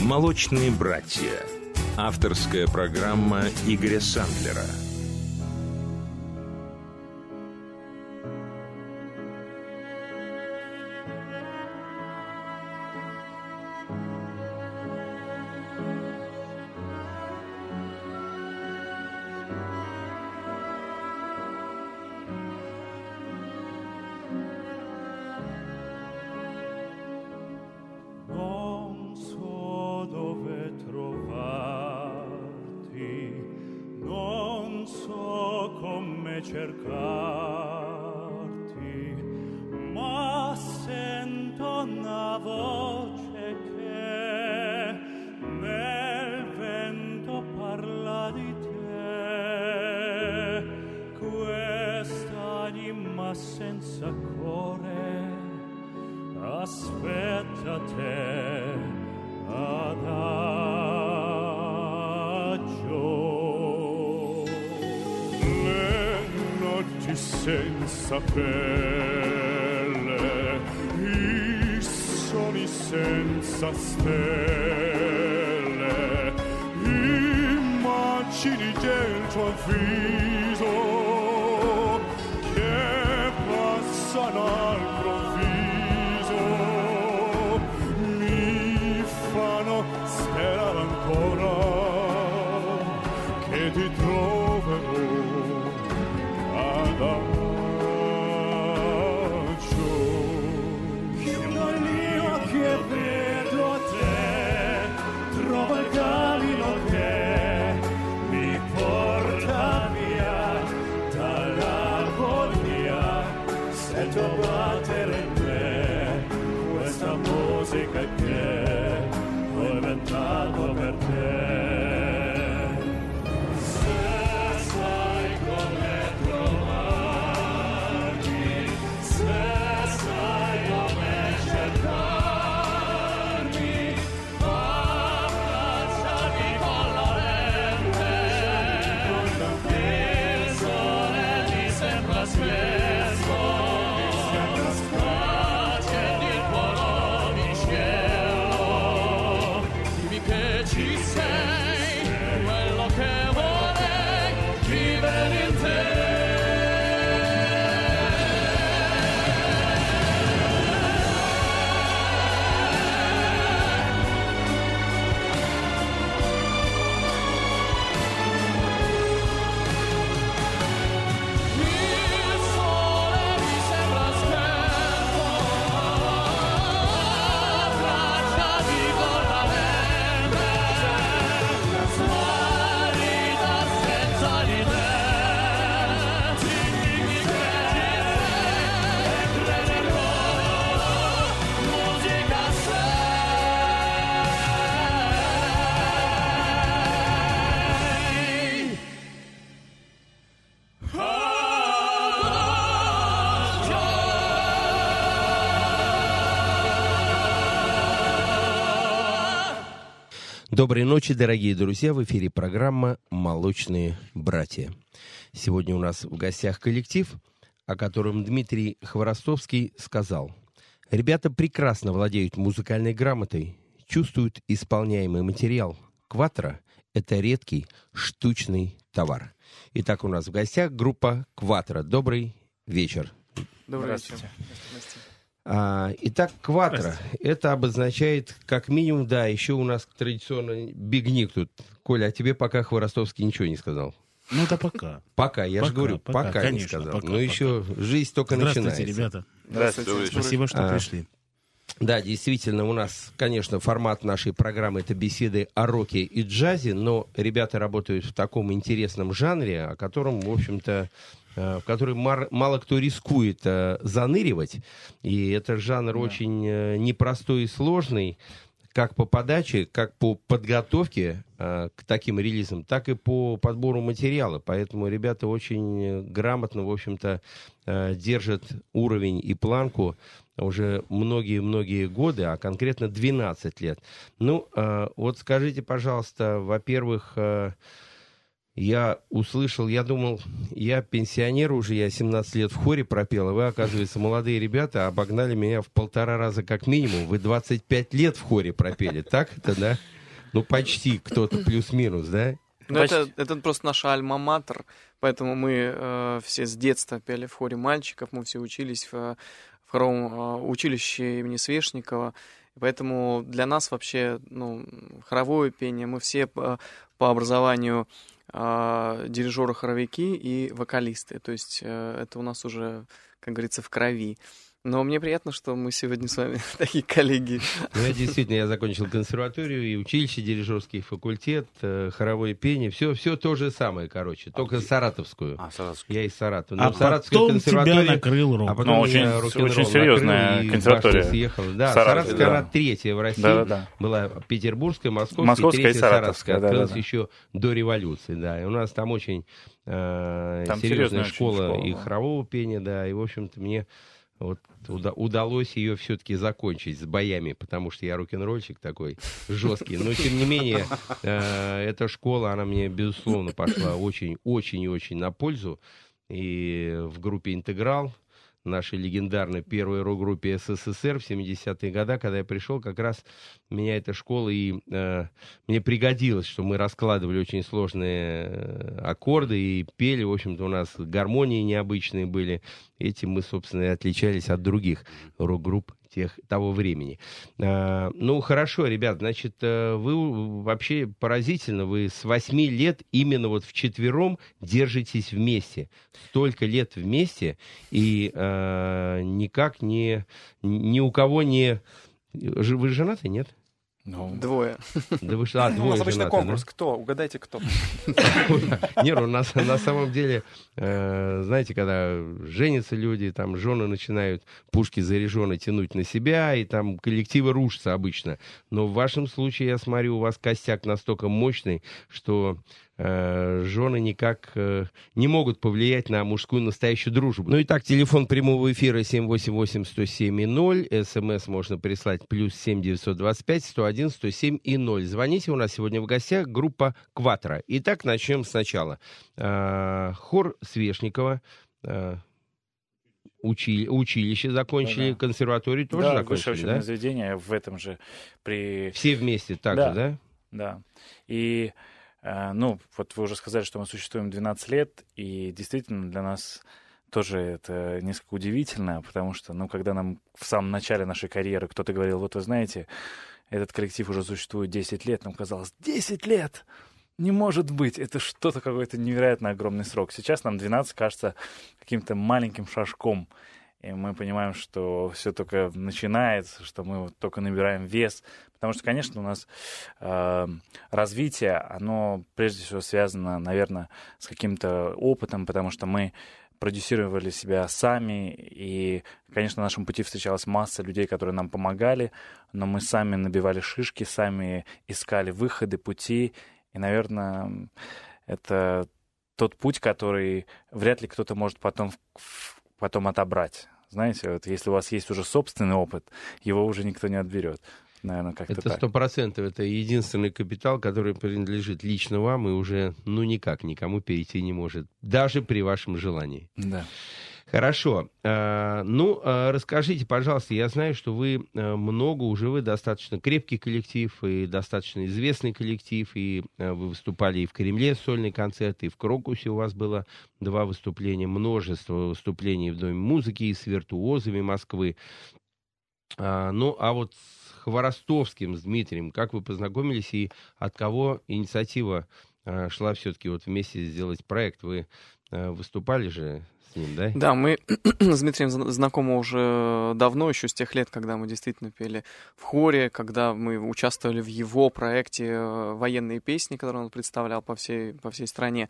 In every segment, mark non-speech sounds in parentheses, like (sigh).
«Молочные братья». Авторская программа Игоря Сандлера – Доброй ночи, дорогие друзья. В эфире программа «Молочные братья». Сегодня у нас в гостях коллектив, о котором Дмитрий Хворостовский сказал. Ребята прекрасно владеют музыкальной грамотой, чувствуют исполняемый материал. Кватро – это редкий штучный товар. Итак, у нас в гостях группа «Кватро». Добрый вечер. Добрый вечер. А, итак, кватро. Это обозначает, как минимум, да, еще у нас традиционно бигник тут. Коля, а тебе пока Хворостовский ничего не сказал. Ну, это пока. Пока, я же говорю, пока, пока конечно, не сказал. Пока, Но пока. еще жизнь только Здравствуйте, начинается. ребята. Здравствуйте. Спасибо, что а, пришли. Да, действительно, у нас, конечно, формат нашей программы это беседы о роке и джазе, но ребята работают в таком интересном жанре, о котором, в общем-то, в который мало кто рискует э, заныривать. И это жанр да. очень э, непростой и сложный, как по подаче, как по подготовке к таким релизам, так и по подбору материала. Поэтому ребята очень грамотно, в общем-то, держат уровень и планку уже многие-многие годы, а конкретно 12 лет. Ну, вот скажите, пожалуйста, во-первых, я услышал, я думал, я пенсионер уже, я 17 лет в хоре пропел, а вы, оказывается, молодые ребята обогнали меня в полтора раза как минимум. Вы 25 лет в хоре пропели, так это, да? Ну, почти кто-то плюс-минус, да? Ну, это, это просто наша альма-матер, поэтому мы э, все с детства пели в хоре мальчиков, мы все учились в, в хоровом э, училище имени Свешникова, поэтому для нас вообще, ну, хоровое пение, мы все по, по образованию э, дирижеры-хоровики и вокалисты, то есть э, это у нас уже, как говорится, в крови. Но мне приятно, что мы сегодня с вами (laughs) такие коллеги. Ну, я действительно, я закончил консерваторию и училище, дирижерский факультет, э, хоровое пение, все, все то же самое, короче, только а, саратовскую. А, саратовскую. Я из Саратова. Ну, а потом тебя накрыл рок. А потом ну, очень, очень серьезная консерватория. Съехал. Да, Саратовская, да. она третья в России. Да, да, да. Была Петербургская, Московская, Московская третья и Саратовская. Открылась да, да, еще до революции, да. И у нас там очень э, там серьезная школа, школа и хорового пения, да, и, в общем-то, мне вот уда- удалось ее все-таки закончить с боями, потому что я рок-н-ролльщик такой жесткий. Но, тем не менее, э, эта школа, она мне, безусловно, пошла очень-очень и очень на пользу. И в группе «Интеграл» нашей легендарной первой рок-группе СССР в 70-е годы, когда я пришел, как раз меня эта школа и э, мне пригодилось, что мы раскладывали очень сложные э, аккорды и пели, в общем-то, у нас гармонии необычные были. Этим мы, собственно, и отличались от других рок-групп тех, того времени. А, ну, хорошо, ребят, значит, э, вы вообще поразительно, вы с 8 лет именно вот вчетвером держитесь вместе. Столько лет вместе, и а, никак не, ни у кого не... Вы женаты, нет? Ну, двое. Да вы что, а, (laughs) двое У нас обычно конкурс. Да? Кто? Угадайте, кто. (laughs) Нет, у нас на самом деле, э, знаете, когда женятся люди, там жены начинают пушки заряженные тянуть на себя, и там коллективы рушатся обычно. Но в вашем случае, я смотрю, у вас костяк настолько мощный, что жены никак э, не могут повлиять на мужскую настоящую дружбу. Ну и так, телефон прямого эфира 788-107-0, смс можно прислать плюс 7925-101-107 и 0. Звоните, у нас сегодня в гостях группа «Кватро». Итак, начнем сначала. Э, хор Свешникова, учили, училище закончили, да, да. консерваторию тоже да, закончили, высшее да? заведение в этом же при... Все вместе также, да? Да, да. И Э, ну, вот вы уже сказали, что мы существуем 12 лет, и действительно для нас тоже это несколько удивительно, потому что, ну, когда нам в самом начале нашей карьеры кто-то говорил, вот вы знаете, этот коллектив уже существует 10 лет, нам казалось, 10 лет! Не может быть, это что-то какой-то невероятно огромный срок. Сейчас нам 12 кажется каким-то маленьким шажком и мы понимаем, что все только начинается, что мы только набираем вес, потому что, конечно, у нас э, развитие, оно прежде всего связано, наверное, с каким-то опытом, потому что мы продюсировали себя сами, и, конечно, на нашем пути встречалась масса людей, которые нам помогали, но мы сами набивали шишки, сами искали выходы, пути, и, наверное, это тот путь, который вряд ли кто-то может потом потом отобрать. Знаете, вот если у вас есть уже собственный опыт, его уже никто не отберет. Наверное, как-то это сто процентов. Это единственный капитал, который принадлежит лично вам и уже, ну, никак никому перейти не может. Даже при вашем желании. Да. Хорошо. А, ну, а, расскажите, пожалуйста, я знаю, что вы а, много уже, вы достаточно крепкий коллектив и достаточно известный коллектив, и вы выступали и в Кремле сольный концерт, и в Крокусе у вас было два выступления, множество выступлений в Доме музыки и с виртуозами Москвы. Ну, а вот Хворостовским, с Дмитрием, как вы познакомились и от кого инициатива шла все-таки вот вместе сделать проект? Вы выступали же с ним, да? Да, мы (clears throat) с Дмитрием знакомы уже давно, еще с тех лет, когда мы действительно пели в хоре, когда мы участвовали в его проекте э, «Военные песни», который он представлял по всей, по всей стране.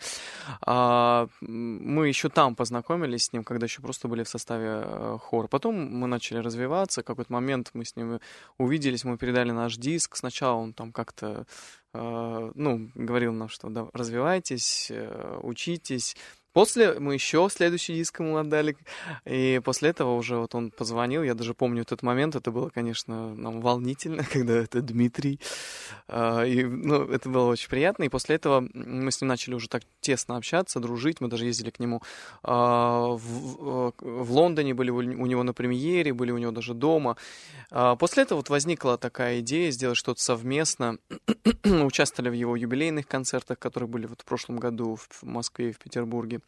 А, мы еще там познакомились с ним, когда еще просто были в составе э, хора. Потом мы начали развиваться, какой-то момент мы с ним увиделись, мы передали наш диск. Сначала он там как-то э, ну, говорил нам, что да, развивайтесь, учитесь, После мы еще следующий диск ему отдали, и после этого уже вот он позвонил, я даже помню этот момент, это было, конечно, нам волнительно, (laughs) когда это Дмитрий А, и, ну, это было очень приятно. И после этого мы с ним начали уже так тесно общаться, дружить. Мы даже ездили к нему а, в, в Лондоне, были у него на премьере, были у него даже дома. А, после этого вот возникла такая идея сделать что-то совместно. (clears throat) Участвовали в его юбилейных концертах, которые были вот в прошлом году в Москве и в Петербурге.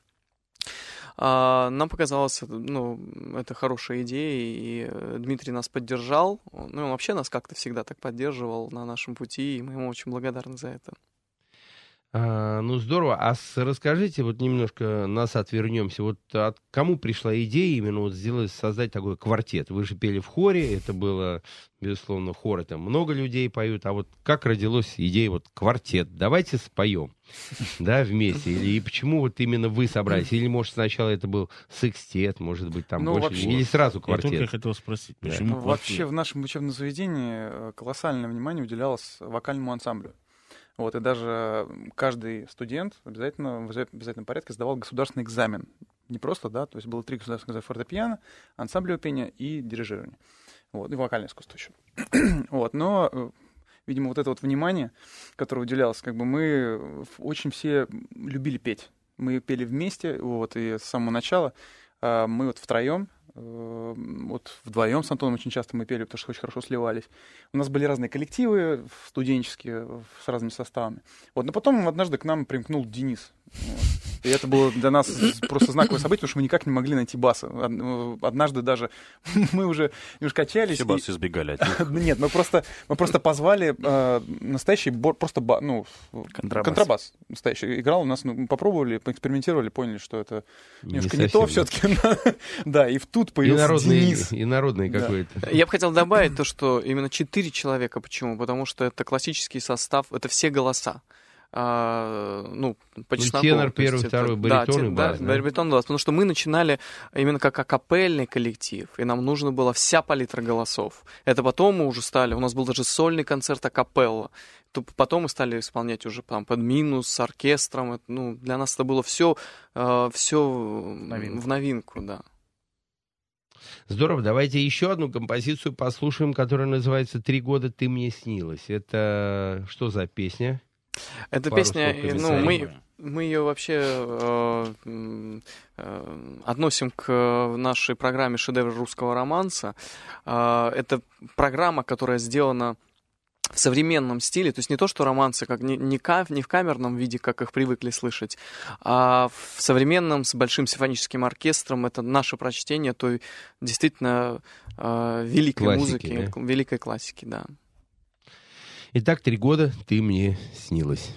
А, нам показалось, ну, это хорошая идея, и э, Дмитрий нас поддержал. Ну, он вообще нас как-то всегда так поддерживал на нашем пути, и мы ему очень благодарны за это. А, ну, здорово. А с, расскажите, вот немножко назад вернемся. Вот от кому пришла идея именно вот сделать, создать такой квартет? Вы же пели в хоре, это было, безусловно, хор, это много людей поют. А вот как родилась идея вот квартет? Давайте споем, да, вместе. Или и почему вот именно вы собрались? Или, может, сначала это был секстет, может быть, там ну, больше, вообще, или сразу квартет? Я только хотел спросить, почему да. Вообще в нашем учебном заведении э, колоссальное внимание уделялось вокальному ансамблю. Вот, и даже каждый студент обязательно в обязательном порядке сдавал государственный экзамен. Не просто, да, то есть было три государственных экзамена фортепиано, ансамблевое пение и дирижирование. Вот, и вокальное искусство еще. (clears throat) вот, но э, видимо, вот это вот внимание, которое уделялось, как бы мы очень все любили петь. Мы пели вместе, вот, и с самого начала а, мы вот втроем вот вдвоем с Антоном очень часто мы пели, потому что очень хорошо сливались. У нас были разные коллективы студенческие с разными составами. Вот, но потом однажды к нам примкнул Денис. Вот. И это было для нас просто знаковое событие, потому что мы никак не могли найти баса. Однажды даже (laughs) мы уже немножко качались. Все басы и... избегали от них. (laughs) Нет, мы просто, мы просто позвали э, настоящий просто ба... ну, контрабас. контрабас настоящий. Играл у нас, ну, попробовали, поэкспериментировали, поняли, что это немножко не, не то все-таки. (laughs) да, и тут появился инородный, Денис. Инородный какой-то. Я бы хотел добавить то, что именно четыре человека. Почему? Потому что это классический состав, это все голоса а, ну, по ну, чесноку. Тенор первый, это, второй, баритон да, и бас. Да, да, баритон бас. Потому что мы начинали именно как акапельный коллектив, и нам нужно была вся палитра голосов. Это потом мы уже стали, у нас был даже сольный концерт акапелла. То потом мы стали исполнять уже там под минус, с оркестром. Это, ну, для нас это было все, э, все новинку. в новинку, да. Здорово, давайте еще одну композицию послушаем, которая называется «Три года ты мне снилась». Это что за песня? Эта песня, ну, мы, мы ее вообще э, э, относим к нашей программе «Шедевр русского романса». Э, это программа, которая сделана в современном стиле, то есть не то, что романсы, как не, не, кав, не в камерном виде, как их привыкли слышать, а в современном с большим симфоническим оркестром. Это наше прочтение той действительно э, великой классики, музыки, да? великой классики, да. Итак, три года ты мне снилась.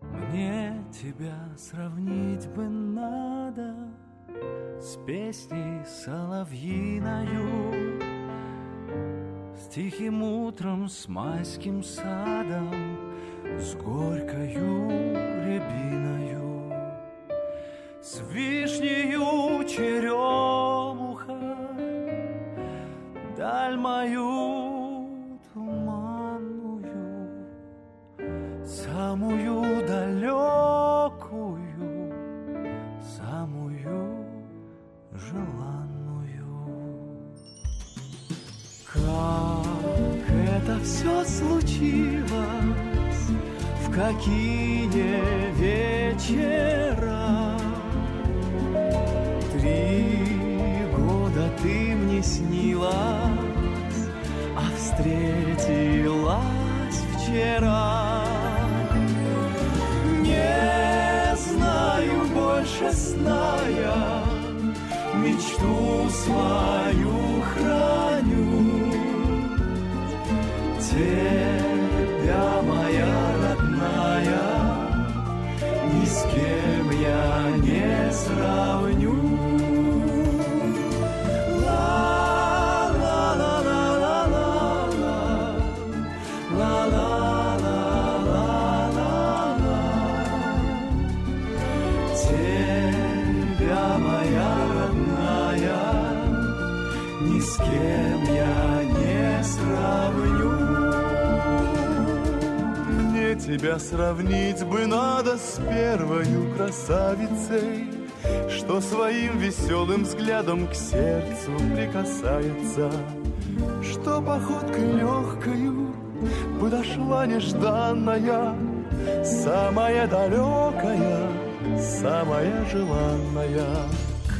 Мне тебя сравнить бы надо с песней соловьиною, с тихим утром, с майским садом, с горькою рябиною, с вишнею черемуха, даль мою туманную, самую далекую, самую желанную. Как это все случилось? Какие вечера Три года ты мне снилась, а встретилась вчера. Не знаю больше сная, мечту свою храню. Тебя Тебя сравнить бы надо с первою красавицей, Что своим веселым взглядом к сердцу прикасается, Что походкой легкою подошла нежданная, Самая далекая, самая желанная.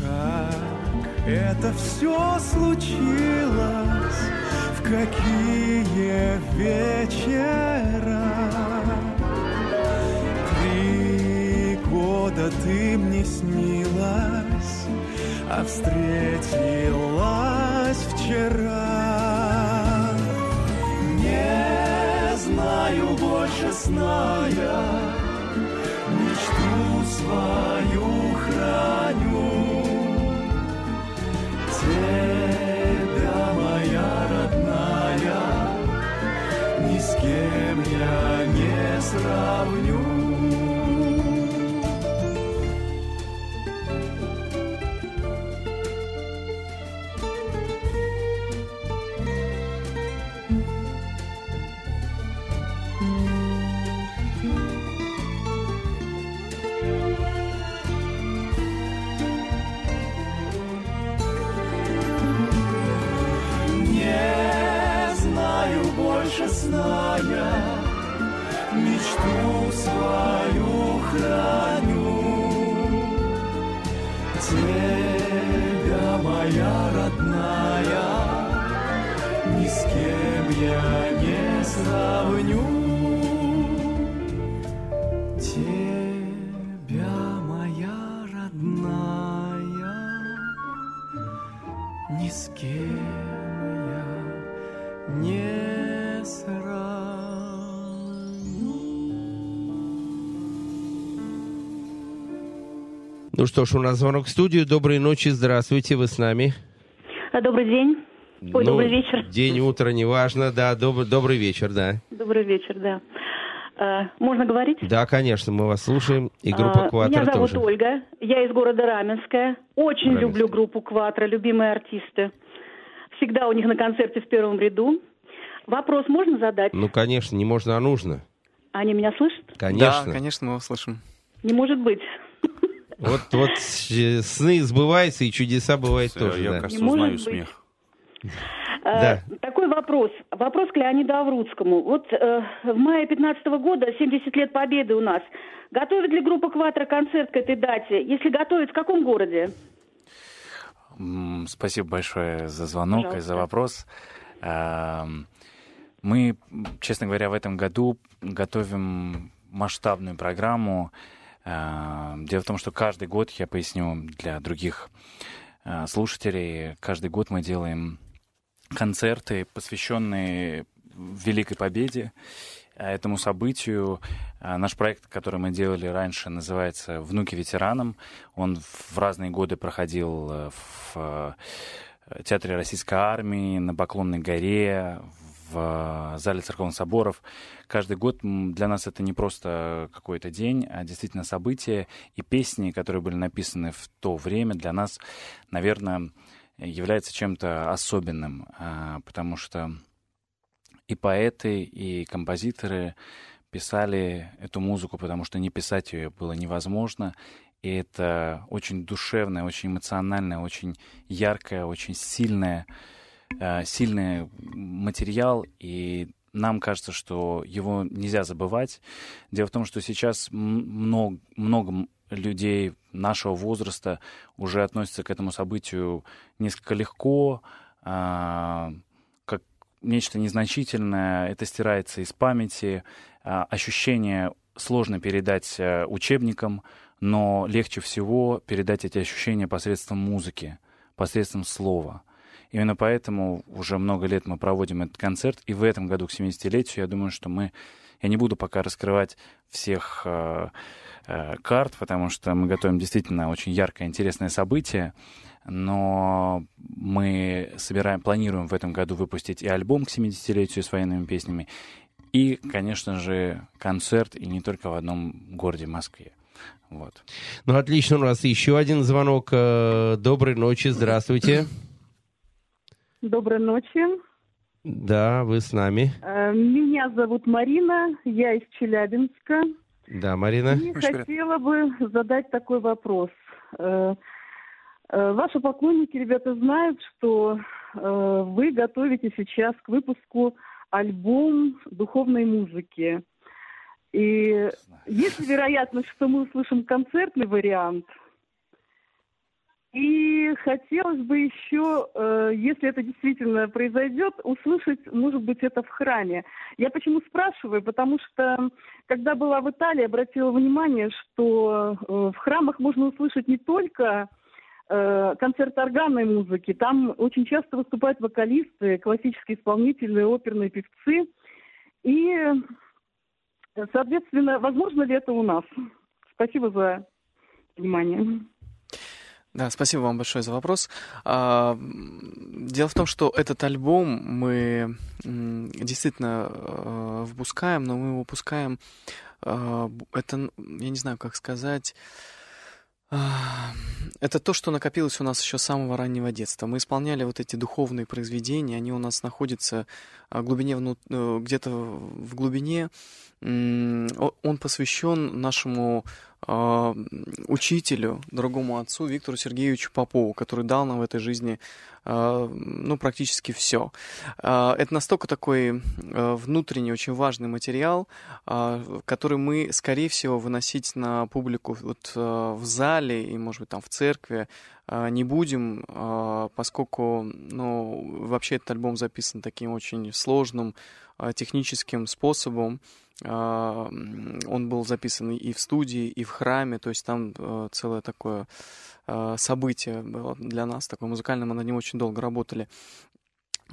Как это все случилось, в какие вечера ты мне снилась, а встретилась вчера. Не знаю больше, зная, мечту свою храню. Тебя, моя родная, ни с кем я не сравню. Что ж, у нас звонок в студию. Доброй ночи, здравствуйте, вы с нами. А, Добрый день. Ой, Ну, добрый вечер. День, утро, неважно, да, доб- добрый вечер, да. Добрый вечер, да. А, можно говорить? Да, конечно, мы вас слушаем, и группа А, «Кватро» Меня зовут тоже. Ольга. Я из города Раменская. Очень Раменская. люблю группу «Кватро», любимые артисты. Всегда у них на концерте в первом ряду. Вопрос можно задать? Ну, конечно, не можно, а нужно. Они меня слышат? Конечно. Да, конечно, мы вас слышим. Не может быть. Вот, вот э, сны сбываются, и чудеса бывают тоже. Я, да. кажется, узнаю быть. смех. А, Да. Такой вопрос. Вопрос к Леониду Аврудскому. Вот э, в мае 15 года, 70 лет Победы у нас. Готовит ли группа «Кватро» концерт к этой дате? Если готовит, в каком городе? Спасибо большое за звонок и за Пожалуйста. вопрос. Ам, Мы, честно говоря, в этом году готовим масштабную программу. А, Дело в том, что каждый год, я поясню для других а, слушателей, каждый год мы делаем концерты, посвященные Великой Победе, а, этому событию. Наш проект, который мы делали раньше, называется «Внуки ветеранам». Он в разные годы проходил э, в э, Театре Российской Армии, на Поклонной горе, в э, зале церковных соборов. Каждый год для нас это не просто какой-то день, а действительно событие. И песни, которые были написаны в то время, для нас, наверное, является чем-то особенным, а, потому что и поэты, и композиторы писали эту музыку, потому что не писать ее было невозможно. И это очень душевное, очень эмоциональное, очень яркое, очень сильное, э, сильный материал. И нам кажется, что его нельзя забывать. Дело в том, что сейчас много, много людей нашего возраста уже относятся к этому событию несколько легко, а, как нечто незначительное. Это стирается из памяти. А, Ощущение сложно передать э, учебникам, но легче всего передать эти ощущения посредством музыки, посредством слова. Именно поэтому уже много лет мы проводим этот концерт, и в этом году к 70-летию, я думаю, что мы... Я не буду пока раскрывать всех э, э, карт, потому что мы готовим действительно очень яркое, интересное событие, но мы собираем, планируем в этом году выпустить и альбом к 70-летию с военными песнями, и, конечно же, концерт, и не только в одном городе Москве. Вот. Ну, отлично, у нас еще один звонок. Э, Доброй ночи, здравствуйте. Доброй ночи. Да, вы с нами. Э, меня зовут Марина, я из Челябинска. Да, Марина. И хотела бы задать такой вопрос. Э, э, ваши поклонники, ребята, знают, что вы готовите сейчас к выпуску альбом духовной музыки. И есть вероятность, что мы услышим концертный вариант – и хотелось бы еще, э, если это действительно произойдет, услышать, может быть, это в храме. Я почему спрашиваю? Потому что, когда была в Италии, обратила внимание, что э, в храмах можно услышать не только э, концерт органной музыки, там очень часто выступают вокалисты, классические исполнители, оперные певцы. И, соответственно, возможно ли это у нас? Спасибо за внимание. Да, спасибо вам большое за вопрос. А, дело в том, что этот альбом мы действительно э, выпускаем, но мы его выпускаем, э, это, я не знаю, как сказать, это то, что накопилось у нас еще с самого раннего детства. Мы исполняли вот эти духовные произведения, они у нас находятся в глубине, э, где-то в глубине. Он посвящен нашему учителю, дорогому отцу Виктору Сергеевичу Попову, который дал нам в этой жизни э, ну, практически все. Э, это настолько такой внутренний, очень важный материал, который мы, скорее всего, выносить на публику вот, в зале и, может быть, там в церкви не будем, поскольку ну, вообще этот альбом записан таким очень сложным техническим способом. А, он был записан и в студии, и в храме, то есть там э, целое такое а, событие было для нас, такое музыкальное, мы над ним очень долго работали.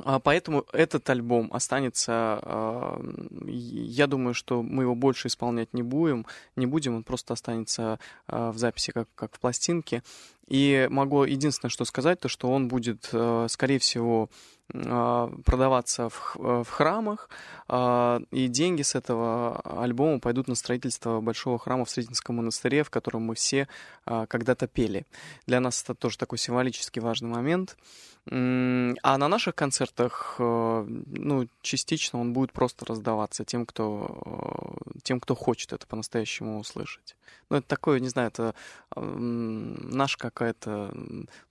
А, поэтому этот альбом останется, я думаю, что мы его больше исполнять не будем, не будем, он просто останется в записи как, как в пластинке. И могу единственное, что сказать, то что он будет, скорее всего, а, продаваться в, э, в храмах, а, и деньги с этого альбома пойдут на строительство большого храма в Сретенском монастыре, в котором мы все а, когда-то пели. Для нас это тоже такой символически важный момент. А на наших концертах, э, ну, частично он будет просто раздаваться тем, кто, э, тем, кто хочет это по-настоящему услышать. Ну, это такое, не знаю, это наш какая-то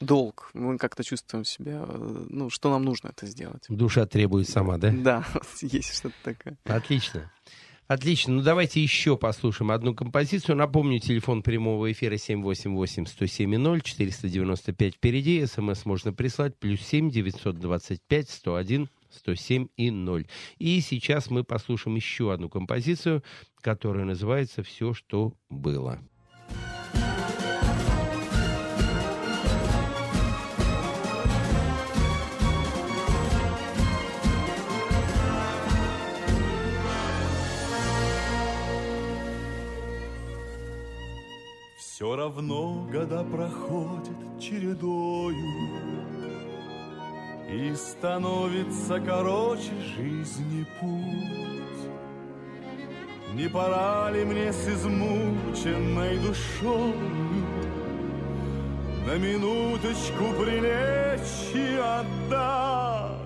долг. Мы как-то чувствуем себя, ну, что нам нужно это сделать. Душа требует сама, да? Да, (laughs) есть что-то такое. Отлично. Отлично. Ну, давайте еще послушаем одну композицию. Напомню, телефон прямого эфира 788-107-0, 495 впереди. СМС можно прислать. Плюс 7 925 101 107 и 0. И сейчас мы послушаем еще одну композицию, которая называется «Все, что было». Все равно года проходят чередою И становится короче жизни путь. Не пора ли мне с измученной душою На минуточку прилечь и отдохнуть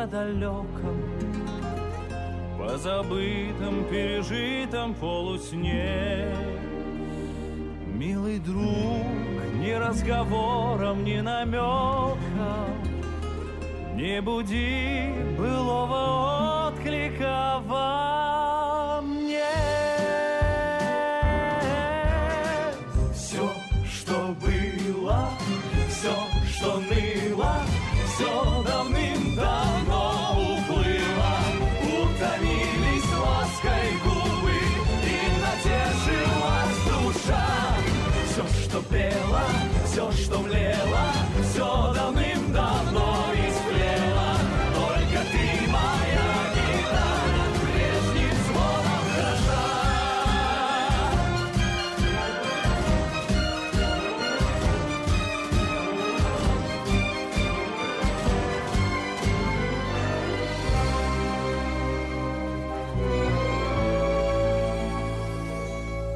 о далеком, Позабытом, пережитом полусне. Милый друг, ни разговором, ни намеком Не буди былого отклика во мне. Все, что было, все, что ныло, все давным-давно пела, все, что млело, все давным-давно истлело. Только ты моя гитара, прежним звоном хороша.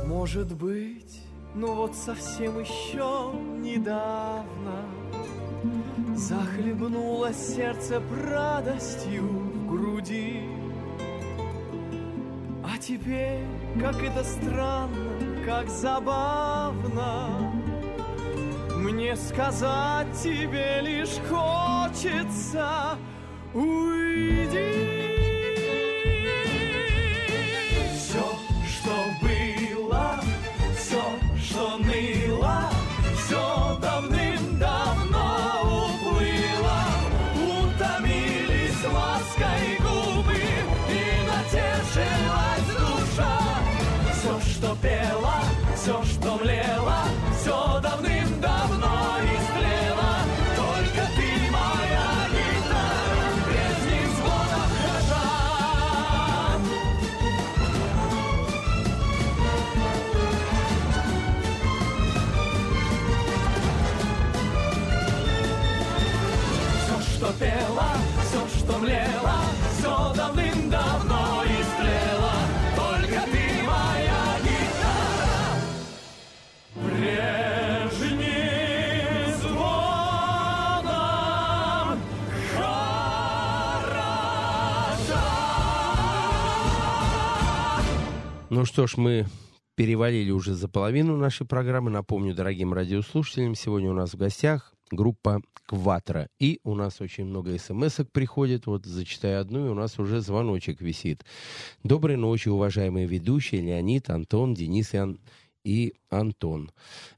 Может быть, ну вот совсем еще недавно Захлебнуло сердце радостью в груди. А теперь, как это странно, как забавно Мне сказать тебе лишь хочется Уйди Пело, все, что млело, Ну что ж, мы перевалили уже за половину нашей программы. Напомню дорогим радиослушателям, сегодня у нас в гостях группа «Кватро». И у нас очень много смс приходит. Вот зачитаю одну, и у нас уже звоночек висит. Доброй ночи, уважаемые ведущие Леонид, Антон, Денис и, Ан- и Антон.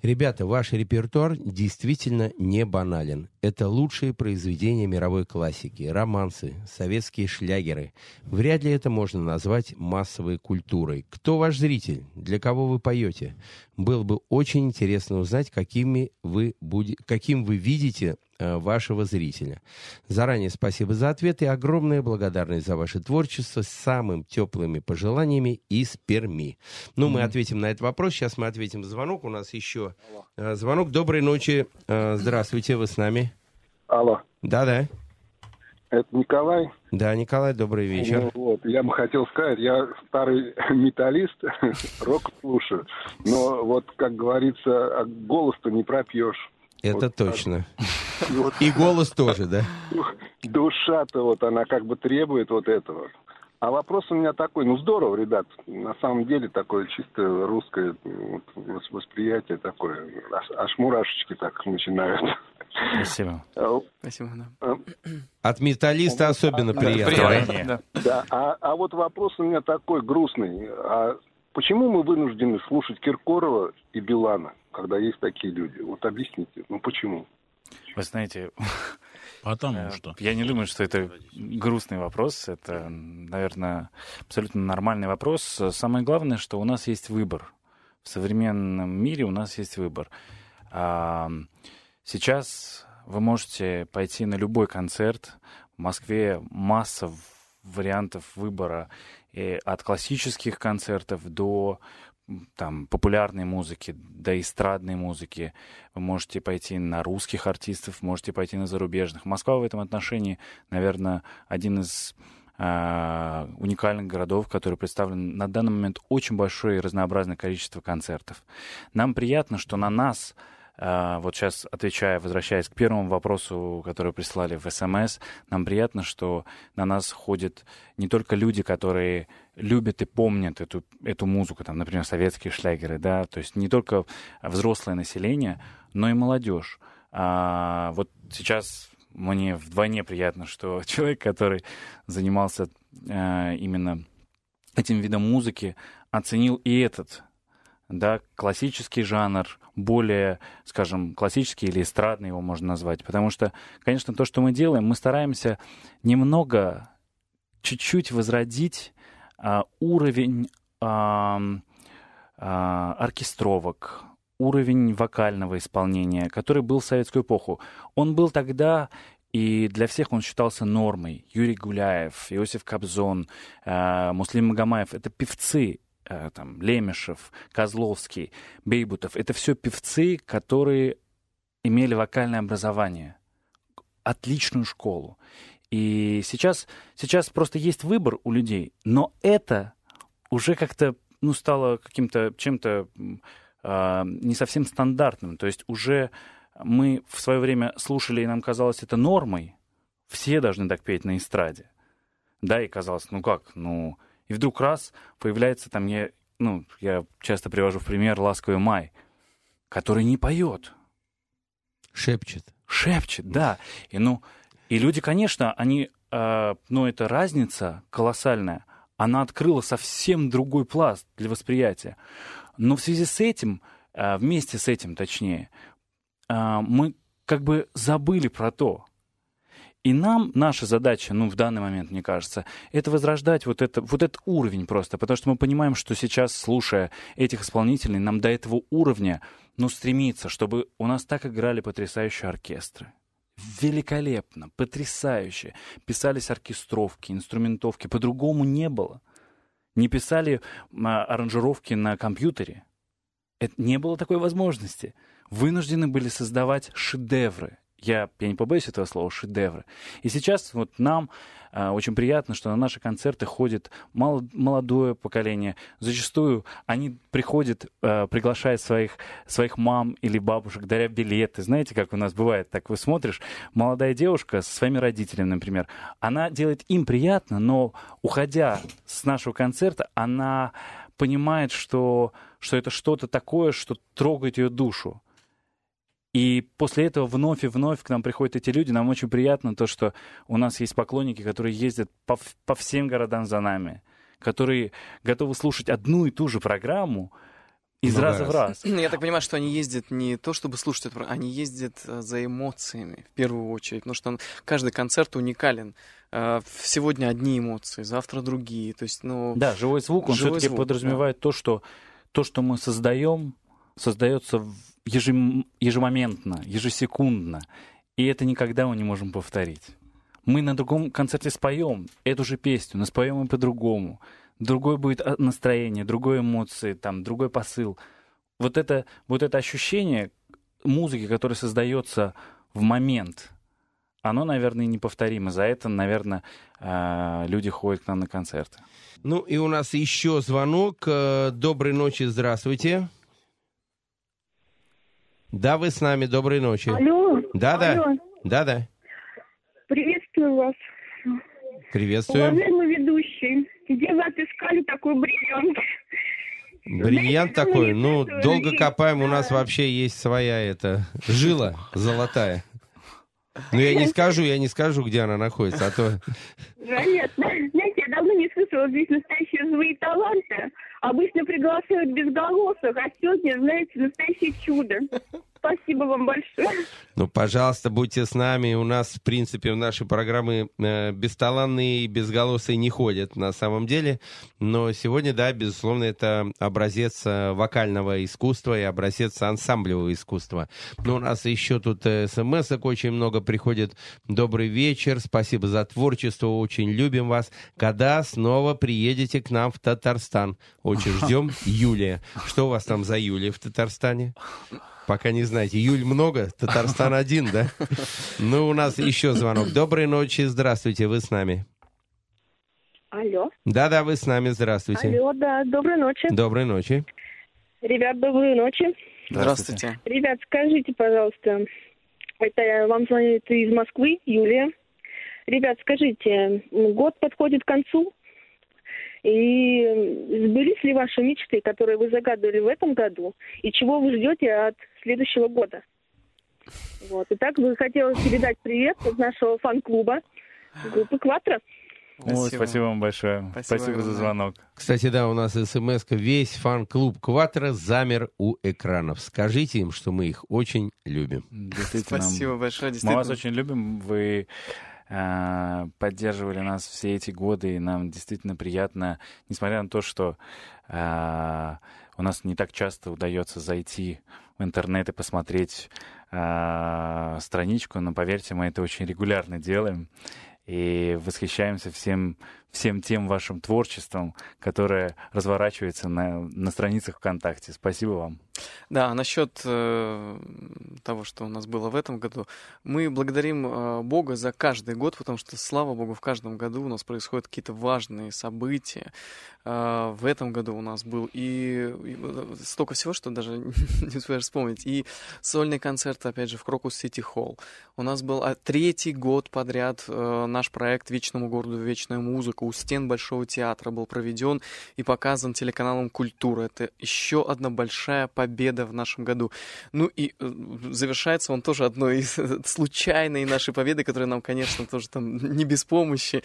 Ребята, ваш репертуар действительно не банален. Это лучшие произведения мировой классики, романсы, советские шлягеры. Вряд ли это можно назвать массовой культурой. Кто ваш зритель? Для кого вы поете? Было бы очень интересно узнать, какими вы буде- каким вы видите э, вашего зрителя. Заранее спасибо за ответ и огромная благодарность за ваше творчество с самым теплыми пожеланиями из Перми. Ну, мы ответим на этот вопрос. Сейчас мы ответим звонок. У нас еще э, звонок. Доброй ночи. Э, Здравствуйте, вы с нами. Алло, Да-да. это Николай. Да, Николай, добрый вечер. Ну, вот, я бы хотел сказать, я старый (laughs) металлист, (laughs) рок слушаю, но вот, как говорится, а голос-то не пропьешь. Это Вот точно. (laughs) Вот И голос тоже, да? душа-то вот она как бы требует вот этого. А вопрос у меня такой, ну здорово, ребят, на самом деле такое чисто русское вот, восприятие такое, аж, аж мурашечки так начинают. Спасибо. Спасибо, да. а, От металлиста особенно Да, приятно. Да. Да, а, а вот вопрос у меня такой грустный. А почему мы вынуждены слушать Киркорова и Билана, когда есть такие люди? Вот объясните, ну почему? Вы знаете, Потому Э, что. Я не думаю, что это грустный вопрос. Это, наверное, абсолютно нормальный вопрос. Самое главное, что у нас есть выбор. В современном мире у нас есть выбор. А, Сейчас вы можете пойти на любой концерт. В Москве масса вариантов выбора и от классических концертов до там, популярной музыки, до эстрадной музыки. Вы можете пойти на русских артистов, можете пойти на зарубежных. Москва в этом отношении, наверное, один из а, уникальных городов, который представлен на данный момент очень большое и разнообразное количество концертов. Нам приятно, что на нас вот сейчас отвечая, возвращаясь к первому вопросу, который прислали в СМС, нам приятно, что на нас ходят не только люди, которые любят и помнят эту, эту музыку, там, например, советские шлягеры, да, то есть не только взрослое население, но и молодежь. А, вот сейчас мне вдвойне приятно, что (laughs) человек, который занимался а, именно этим видом музыки, оценил и этот да, классический жанр, более, скажем, классический или эстрадный его можно назвать. Потому что, конечно, то, что мы делаем, мы стараемся немного, чуть-чуть возродить а, уровень а, а, оркестровок, уровень вокального исполнения, который был в советскую эпоху. Он был тогда и для всех он считался нормой. Юрий Гуляев, Иосиф Кобзон, э, Муслим Магомаев — это певцы, там, Лемешев, Козловский, Бейбутов. Это все певцы, которые имели вокальное образование, отличную школу. И сейчас, сейчас просто есть выбор у людей, но это уже как-то ну, стало каким-то чем-то э, не совсем стандартным. То есть уже мы в свое время слушали, и нам казалось это нормой. Все должны так петь на эстраде. Да, и казалось, ну как, ну... И вдруг раз появляется там, я, ну, я часто привожу в пример «Ласковый май», который не поет. Шепчет. Шепчет, да. И, ну, и люди, конечно, они, э, ну, эта разница колоссальная, она открыла совсем другой пласт для восприятия. Но в связи с этим, э, вместе с этим, точнее, а, мы как бы забыли про то. И нам наша задача, ну, в данный момент, мне кажется, это возрождать вот, это, вот этот уровень просто, потому что мы понимаем, что сейчас, слушая этих исполнителей, нам до этого уровня, ну, стремиться, чтобы у нас так играли потрясающие оркестры. Великолепно, потрясающе. Писались оркестровки, инструментовки, по-другому не было. Не писали а, аранжировки на компьютере. Это не было такой возможности вынуждены были создавать шедевры. Я, я не побоюсь этого слова, шедевры. И сейчас вот нам э, очень приятно, что на наши концерты ходит мало, молодое поколение. Зачастую они приходят, э, приглашая своих, своих мам или бабушек, даря билеты. Знаете, как у нас бывает, так вы смотришь, молодая девушка со своими родителями, например, она делает им приятно, но уходя с нашего концерта, она понимает, что, что это что-то такое, что трогает ее душу. И после этого вновь и вновь к нам приходят эти люди. Нам очень приятно то, что у нас есть поклонники, которые ездят по, по всем городам за нами, которые готовы слушать одну и ту же программу, из Много раза раз. в раз. (clears throat) Я так понимаю, что они ездят не то, чтобы слушать эту они ездят э, за эмоциями в первую очередь, потому что каждый концерт уникален. Э, сегодня одни эмоции, завтра другие. То есть, ну, да, живой звук, он все-таки подразумевает да. то, что то, что мы создаем, создается ежем, ежемоментно, ежесекундно. И это никогда мы не можем повторить. Мы на другом концерте споем эту же песню, но споем и по-другому. Другое будет а, настроение, другой эмоции, там, другой посыл. Вот это, вот это ощущение музыки, которая создается в момент, оно, наверное, неповторимо. За это, наверное, а, люди ходят к нам на концерты. Ну и у нас еще звонок. Э, доброй ночи, здравствуйте. Да, вы с нами. Доброй ночи. Алло. Да, да. Алло. Да, да. Приветствую вас. Приветствую. Уважаемый ведущий, где вы отыскали такой бриллиант? Бриллиант Знаете, такой, ну, долго копаем, у нас вообще есть своя эта жила золотая. Ну, я не скажу, я не скажу, где она находится, а то... Понятно. Знаете, я давно не слышала здесь настоящие живые таланты. Обычно приглашают безголосых, а сегодня, знаете, настоящее чудо. (laughs) Спасибо вам большое. Ну, пожалуйста, будьте с нами. У нас, в принципе, в нашей программы э, бесталанные и безголосые не ходят на самом деле. Но сегодня, да, безусловно, это образец э, вокального искусства и образец ансамблевого искусства. Но у нас еще тут э, смс очень много приходит. Добрый вечер, спасибо за творчество, очень любим вас. Когда снова приедете к нам в Татарстан? Очень ждем. (laughs) Юлия. Что у вас там за Юлия в Татарстане? Пока не знаете. Июль много, Татарстан (laughs) один, да? Ну, у нас еще звонок. Доброй ночи, здравствуйте, вы с нами. Алло. Да-да, вы с нами, здравствуйте. Алло, да, доброй ночи. Доброй ночи. Ребят, доброй ночи. Здравствуйте. Ребят, скажите, пожалуйста, это вам звонит из Москвы, Юлия. Ребят, скажите, год подходит к концу, и сбылись ли ваши мечты, которые вы загадывали в этом году, и чего вы ждете от следующего года? Вот. Итак, бы хотелось передать привет от нашего фан-клуба группы «Кватро». Спасибо. Ой, спасибо вам большое. Спасибо, спасибо за звонок. Кстати, да, у нас смс Весь фан-клуб «Кватро» замер у экранов. Скажите им, что мы их очень любим. Спасибо большое. Мы вас очень любим. Вы поддерживали нас все эти годы, и нам действительно приятно, несмотря на то, что а, у нас не так часто удается зайти в интернет и посмотреть э, страничку, но поверьте, мы это очень регулярно делаем и восхищаемся всем, всем тем вашим творчеством, которое разворачивается на, на страницах ВКонтакте. Спасибо вам. Да, насчет э, того, что у нас было в этом году, мы благодарим э, Бога за каждый год, потому что, слава Богу, в каждом году у нас происходят какие-то важные события. Э, в этом году у нас был и, и столько всего, что даже (laughs) не успеешь вспомнить. И сольный концерт, опять же, в Крокус Сити Холл. У нас был а, третий год подряд э, наш проект «Вечному городу вечная музыка» у стен Большого театра был проведен и показан телеканалом «Культура». Это еще одна большая победа победа в нашем году. Ну и э, завершается он тоже одной из случайной нашей победы, которая нам, конечно, тоже там не без помощи.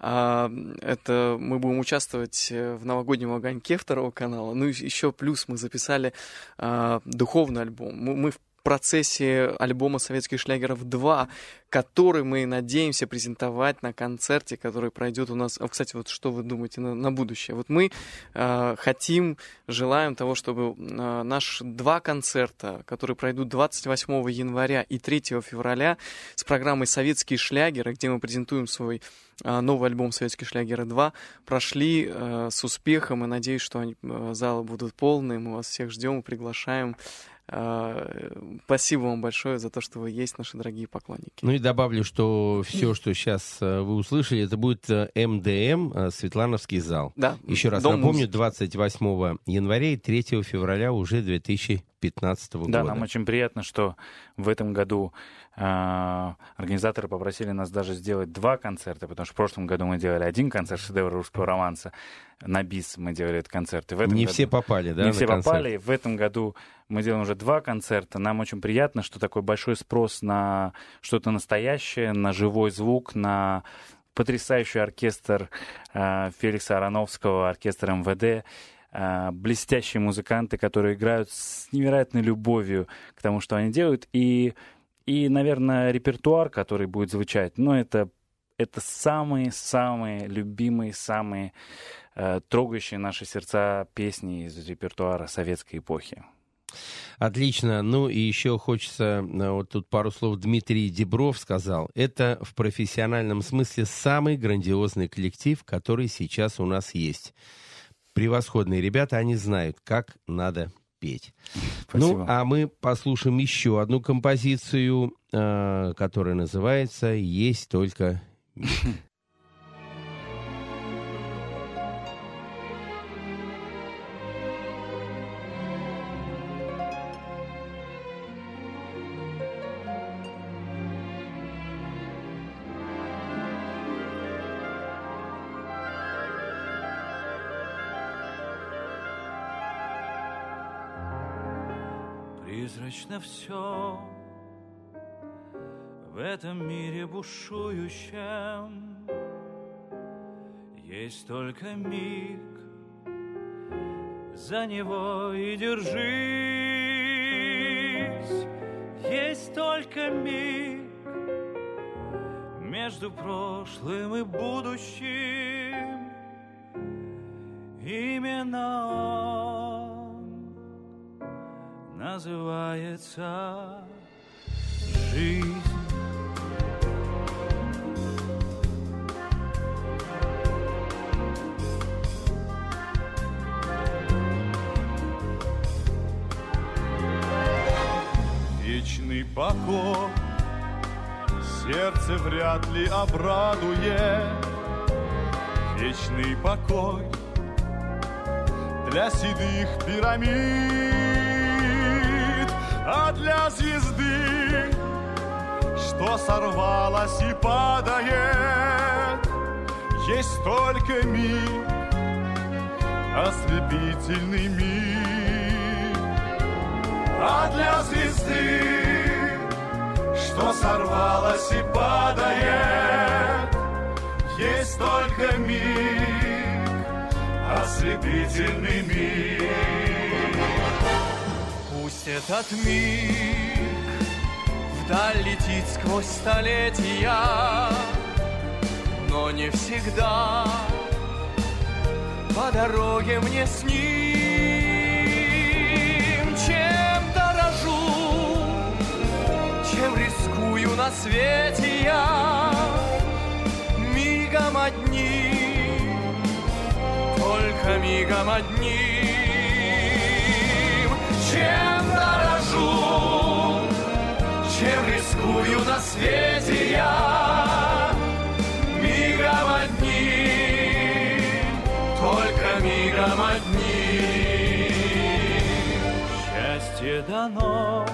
А, это мы будем участвовать э, в новогоднем огоньке второго канала. Ну и еще плюс мы записали а, духовный альбом. Мы, мы в процессе альбома «Советских шлягеров 2», который мы надеемся презентовать на концерте, который пройдет у нас... Кстати, вот что вы думаете на, на будущее? Вот мы э, хотим, желаем того, чтобы э, наши два концерта, которые пройдут 28 января и 3 февраля с программой «Советские шлягеры», где мы презентуем свой новый альбом «Советские шлягеры 2» прошли э, с успехом, и надеюсь, что они, э, залы будут полные. Мы вас всех ждем и приглашаем а, спасибо вам большое за то, что вы есть, наши дорогие поклонники. Ну и добавлю, что все, что сейчас э, вы услышали, это будет МДМ, э, э, Светлановский зал. Да. Еще раз Дом напомню, 28 января и 3 февраля уже 2015 года. Да, нам очень приятно, что в этом году э, организаторы попросили нас даже сделать два концерта, потому что в прошлом году мы делали один концерт шедевра русского романса, на бис мы делали этот концерт. И в этом не году... все попали, да? Не все концерт? попали. В этом году мы делаем уже два концерта. Нам очень приятно, что такой большой спрос на что-то настоящее, на живой звук, на потрясающий оркестр э, Феликса Ароновского, оркестр МВД блестящие музыканты, которые играют с невероятной любовью к тому, что они делают, и, и наверное, репертуар, который будет звучать, ну, это, это самые-самые любимые, самые э, трогающие наши сердца песни из репертуара советской эпохи. Отлично. Ну и еще хочется, э, вот тут пару слов Дмитрий Дебров сказал. Это в профессиональном смысле самый грандиозный коллектив, который сейчас у нас есть. Превосходные ребята, они знают, как надо петь. Спасибо. Ну, а мы послушаем еще одну композицию, э, которая называется «Есть только (laughs) Призрачно все в этом мире бушующем. Есть только миг, за него и держись. Есть только миг между прошлым и будущим. Именно он называется жизнь. Вечный покой сердце вряд ли обрадует. Вечный покой для седых пирамид а для звезды, что сорвалась и падает, есть только миг, ослепительный миг. А для звезды, что сорвалась и падает, есть только миг, ослепительный миг. Пусть этот миг вдаль летит сквозь столетия, Но не всегда по дороге мне с ним. Чем дорожу, чем рискую на свете я, Мигом одним, только мигом одним. Чем дорожу, чем рискую на свете я. Мигом одним, только мигом одним. Счастье дано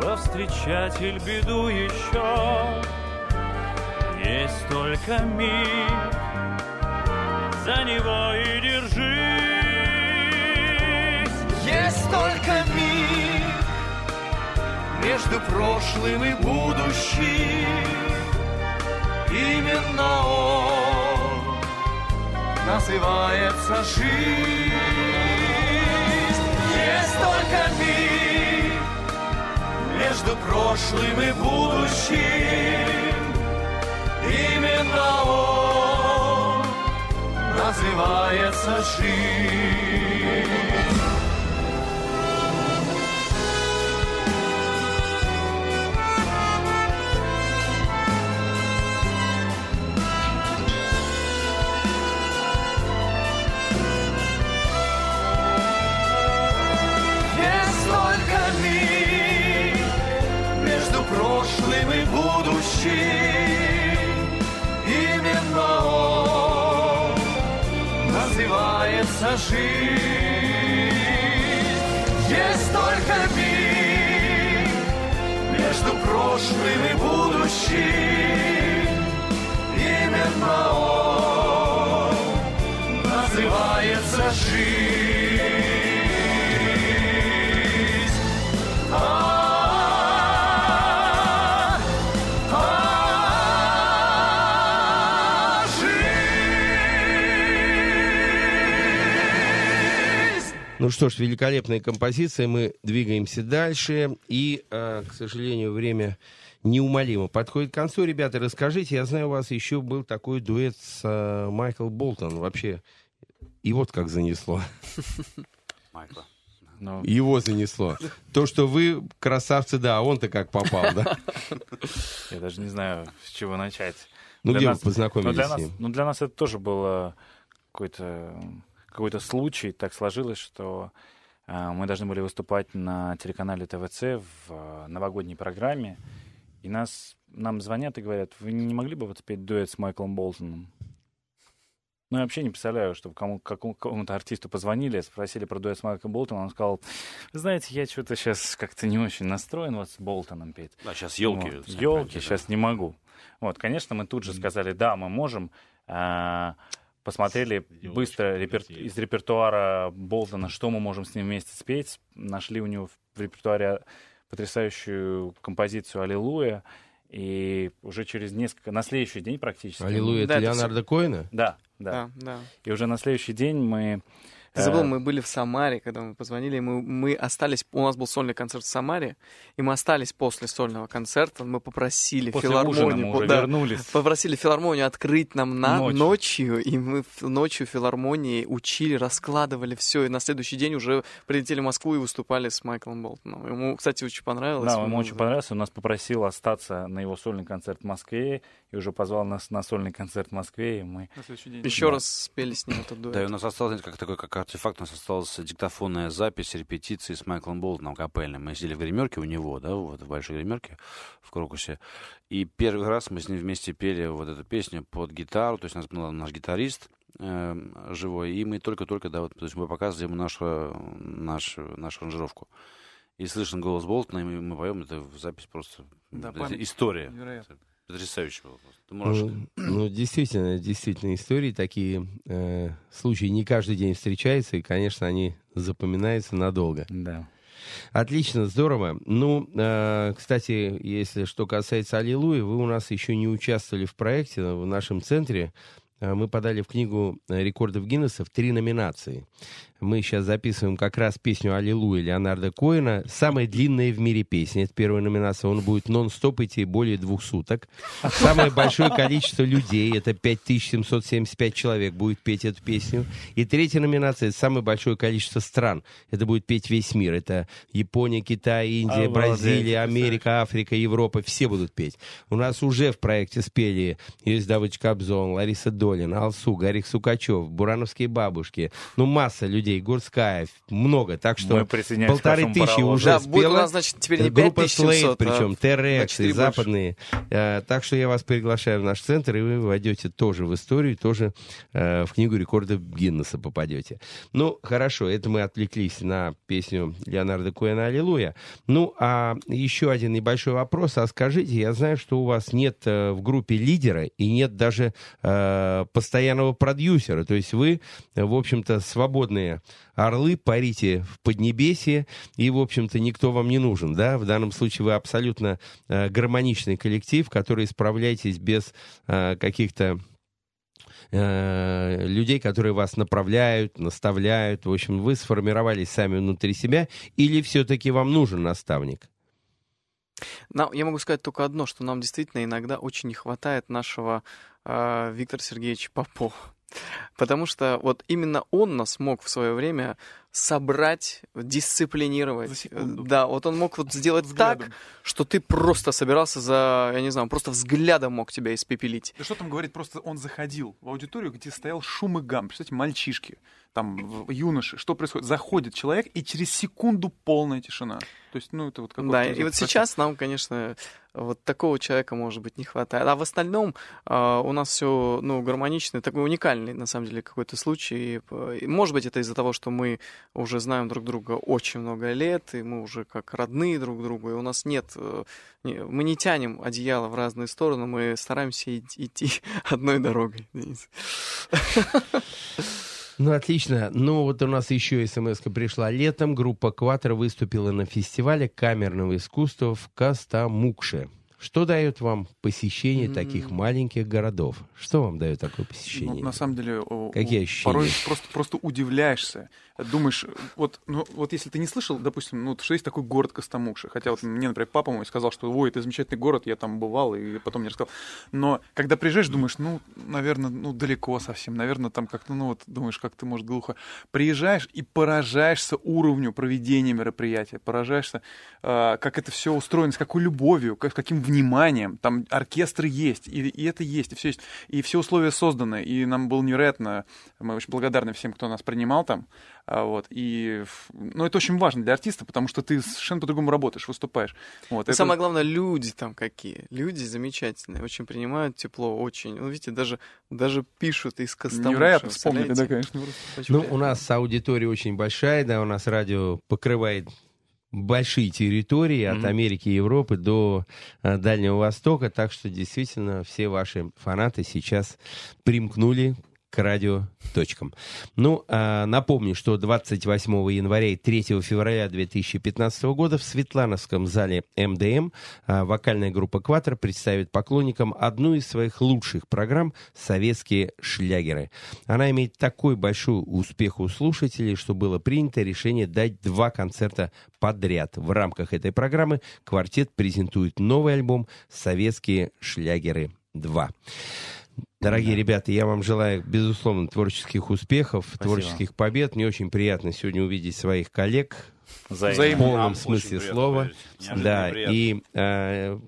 Повстречатель беду еще. Есть только миг За него и держись Есть только миг между прошлым и будущим. Именно он называется жизнь. Есть только миг между прошлым и будущим. Именно он называется жизнь. Будущим. Именно он называется жизнь. Есть только миг между прошлым и будущим. Именно он называется жизнь. Ну что ж, великолепная композиция. Мы двигаемся дальше. И, э, к сожалению, время неумолимо подходит к концу. Ребята, расскажите, я знаю, у вас еще был такой дуэт с э, Майкл Болтон. Вообще, и вот как занесло. Майкла. Ну, Его занесло. То, что вы красавцы, да, а он-то как попал, да? (laughs) я даже не знаю, с чего начать. Ну, Для где нас- вы познакомились ну, для с нас, ним? Ну, для нас это тоже было какой-то какой-то случай. Так сложилось, что а, мы должны были выступать на телеканале ТВЦ в а, новогодней программе. И нас, нам звонят и говорят, вы не могли бы вот спеть дуэт с Майклом Болтоном? Ну, я вообще не представляю, чтобы кому, какому, какому-то артисту позвонили, спросили про дуэт с Майклом Болтоном, он сказал, «Вы знаете, я что-то сейчас как-то не очень настроен вот с Болтоном петь. Да, сейчас елки. Вот, елки, сейчас не могу. Вот, конечно, мы тут же сказали, да, мы можем. А, посмотрели быстро репер- из репертуара Болтона, что мы можем с ним вместе спеть. Нашли у него в в репертуаре потрясающую композицию «Аллилуйя». И уже через несколько, на следующий день практически. Аллилуйя, Да, это это всё- Леонардо Коэна? Да, да. Да, да. И уже на следующий день мы... Ты забыл, э, мы были в Самаре, когда мы позвонили, мы, мы остались, у нас был сольный концерт в Самаре, и мы остались после сольного концерта, мы попросили После филармонию, мы уже да, вернулись. попросили филармонию открыть нам на Ночью. ночью, и мы в- ночью филармонии учили, раскладывали все, и на следующий день уже прилетели в Москву и выступали с Майклом Болтоном. Ему, кстати, очень понравилось. Да, ему очень понравился. Он нас попросил остаться на его сольный концерт в Москве и уже позвал нас на сольный концерт в Москве, и мы... На следующий день. Еще раз спели с ним этот дуэт. Да, и у нас осталось, как такой, как артефакт, у нас осталась диктофонная запись репетиции с Майклом Болтоном капельной. Мы сидели в гримерке у него, да, вот в большой гримерке в Крокусе. И первый раз мы с ним вместе пели вот эту песню под гитару, то есть у нас был наш гитарист э, живой, и мы только-только, да, вот, то есть мы показывали ему нашу, нашу, нашу аранжировку. И слышен голос Болтона, и мы, мы поем, это запись просто Да, это история. невероятная. Потрясающе было. просто. Ты можешь... Ну, ну, действительно, действительно, истории такие, э, случаи не каждый день встречаются, и, конечно, они запоминаются надолго. Да. Отлично, здорово. Ну, э, кстати, если что касается Аллилуйи, вы у нас еще не участвовали в проекте в нашем центре. Э, Мы подали в книгу рекордов Гиннесса в три номинации. Мы сейчас записываем как раз песню «Аллилуйя» Леонарда Коина. Самая длинная в мире песня. Это первая номинация. Он будет нон-стоп идти более двух суток. Самое большое количество людей, это 5775 человек, будет петь эту песню. И третья номинация, это самое большое количество стран. Это будет петь весь мир. Это Япония, Китай, Индия, Обалдеть, Бразилия, Америка, Африка, Европа. Все будут петь. У нас уже в проекте спели Юрий Давыдович Кобзон, Лариса Долина, Алсу, Гарик Сукачев, Бурановские бабушки. Ну, масса людей. Гурская, много. Так что полторы тысячи паровозу. уже Да, спела. будет у нас, значит, теперь не Группа 5700, Slate, причем, а Терекс и 4 больше. западные. Э, так что я вас приглашаю в наш центр, и вы войдете тоже в историю, тоже э, в книгу рекордов Гиннесса попадете. Ну, хорошо, это мы отвлеклись на песню Леонардо Коэна «Аллилуйя». Ну, а еще один небольшой вопрос. А скажите, я знаю, что у вас нет э, в группе лидера и нет даже э, постоянного продюсера. То есть вы, в общем-то, свободные орлы, парите в Поднебесье, и, в общем-то, никто вам не нужен, да? В данном случае вы абсолютно э, гармоничный коллектив, который справляетесь без э, каких-то э, людей, которые вас направляют, наставляют. В общем, вы сформировались сами внутри себя, или все-таки вам нужен наставник? Нам, я могу сказать только одно, что нам действительно иногда очень не хватает нашего э, Виктора Сергеевича Попова. Потому что вот именно он нас мог в свое время собрать, дисциплинировать. Да, вот он мог вот (laughs) сделать Взглядом. так, что ты просто собирался за, я не знаю, он просто взглядом мог тебя испепелить. Да что там говорить, просто он заходил в аудиторию, где стоял шум и гам. Представляете, мальчишки, там, юноши. Что происходит? Заходит человек, и через секунду полная тишина. То есть, ну, это вот какой-то... Да, и вот сейчас нам, конечно, вот такого человека, может быть, не хватает. А в остальном а, у нас все, ну, гармонично, такой уникальный, на самом деле, какой-то случай. Может быть, это из-за того, что мы уже знаем друг друга очень много лет, и мы уже как родные друг другу, и у нас нет... э, мы не тянем одеяло в разные стороны, мы стараемся ид- идти (laughs) одной дорогой. Денис. Ну, отлично. Ну, вот у нас еще смс пришла. Летом группа «Кватро» выступила на фестивале камерного искусства в Кастамукше. Что дает вам посещение таких маленьких городов? Что вам дает такое Ну, посещение? на самом деле, Какие ощущения? порой просто, просто удивляешься. Думаешь, вот, ну, вот если ты не слышал, допустим, ну, что есть такой город Костомукша, хотя вот мне, например, папа мой сказал, что, ой, это замечательный город, я там бывал, и потом мне рассказал. Но когда приезжаешь, думаешь, ну, наверное, ну, далеко совсем, наверное, там как-то, ну, вот, думаешь, как ты, может, глухо. Приезжаешь и поражаешься уровню проведения мероприятия, поражаешься, э, как это все устроено, с какой любовью, как, с каким вниманием. Там оркестры есть, и, и это есть, и все есть. И все условия созданы, и нам было невероятно, мы очень благодарны всем, кто нас принимал там. А, Вот, и, ну, это очень важно для артиста, потому что ты совершенно по-другому работаешь, выступаешь. Вот, И это- самое главное, люди там какие. Люди замечательные, очень принимают тепло, очень. Ну, видите, даже, даже пишут из Костомукша. Невероятно вспомнили, да, конечно. Ну, приятно. у нас аудитория очень большая, да, у нас радио покрывает большие территории от Мгм. Америки и Европы до э, Дальнего Востока, так что действительно все ваши фанаты сейчас примкнули к радиоточкам. Ну, а, напомню, что 28 января и 3 февраля 2015 года в Светлановском зале МДМ а, вокальная группа «Кватро» представит поклонникам одну из своих лучших программ «Советские шлягеры». Она имеет такой большой успех у слушателей, что было принято решение дать два концерта подряд. В рамках этой программы квартет презентует новый альбом «Советские шлягеры 2». Дорогие ребята, я вам желаю, безусловно, творческих успехов, творческих побед. Мне очень приятно сегодня увидеть своих коллег Взаимно. в полном Нам смысле слова. Да, приятно. и э,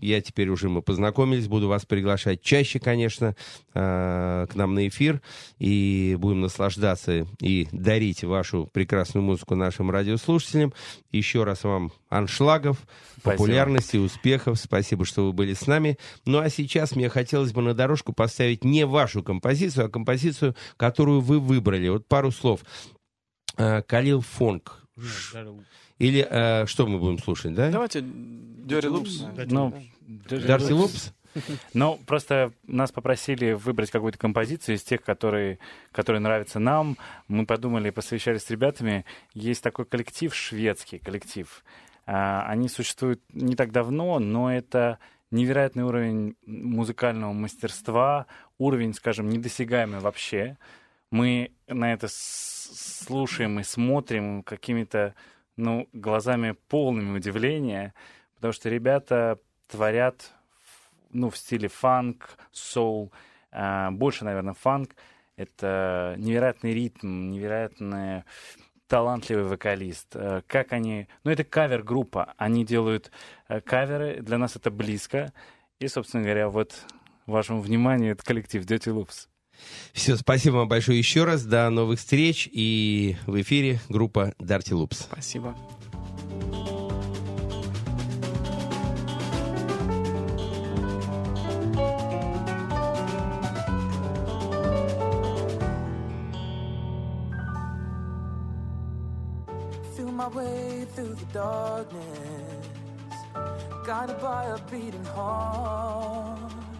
я теперь уже мы познакомились, буду вас приглашать чаще, конечно, э, к нам на эфир, и будем наслаждаться и дарить вашу прекрасную музыку нашим радиослушателям. Еще раз вам аншлагов, Спасибо. популярности, успехов. Спасибо, что вы были с нами. Ну а сейчас мне хотелось бы на дорожку поставить не вашу композицию, а композицию, которую вы выбрали. Вот пару слов. Э, Калил Фонг. Или э, что мы будем слушать, да? Давайте Dirty Loops. Ну, Дарси Лупс? (laughs) Ну, просто нас попросили выбрать какую-то композицию из тех, которые, которые нравятся нам. Мы подумали, посовещались с ребятами. Есть такой коллектив, шведский коллектив. А, Они существуют не так давно, но это невероятный уровень музыкального мастерства, уровень, скажем, недосягаемый вообще. мы на это слушаем и смотрим какими-то ну, глазами полными удивления, потому что ребята творят ну, в стиле фанк, соул, э, больше, наверное, фанк. Это невероятный ритм, невероятный талантливый вокалист. Э, как они... Ну, это кавер-группа. Они делают э, каверы. Для нас это близко. И, собственно говоря, вот вашему вниманию это коллектив Dirty Loops. Все, спасибо вам большое еще раз. До новых встреч. И в эфире группа Dirty Loops. Спасибо. darkness, guided by a beating heart.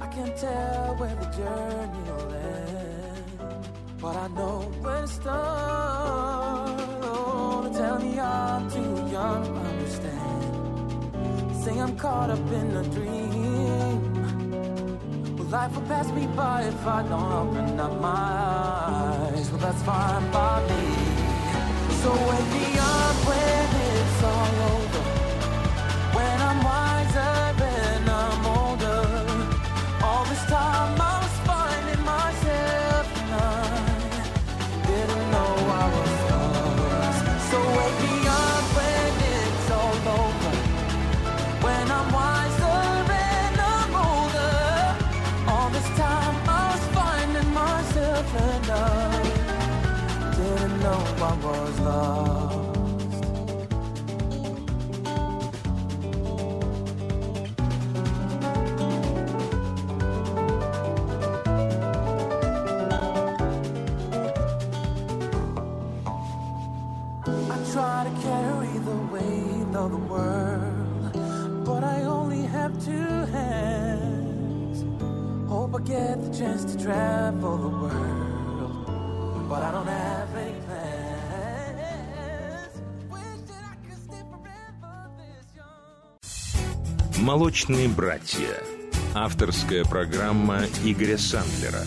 I can't tell where the journey will end, but I know where to start. Oh, tell me I'm too young to understand. Say I'm caught up in a dream. Well, life will pass me by if I don't open up my eyes. Well, that's fine by me. So wake me try to carry the weight of the world, but I only have two hands. Hope I get the chance to travel the world, but I don't have any plans. «Молочные братья». Авторская программа Игоря Сандлера.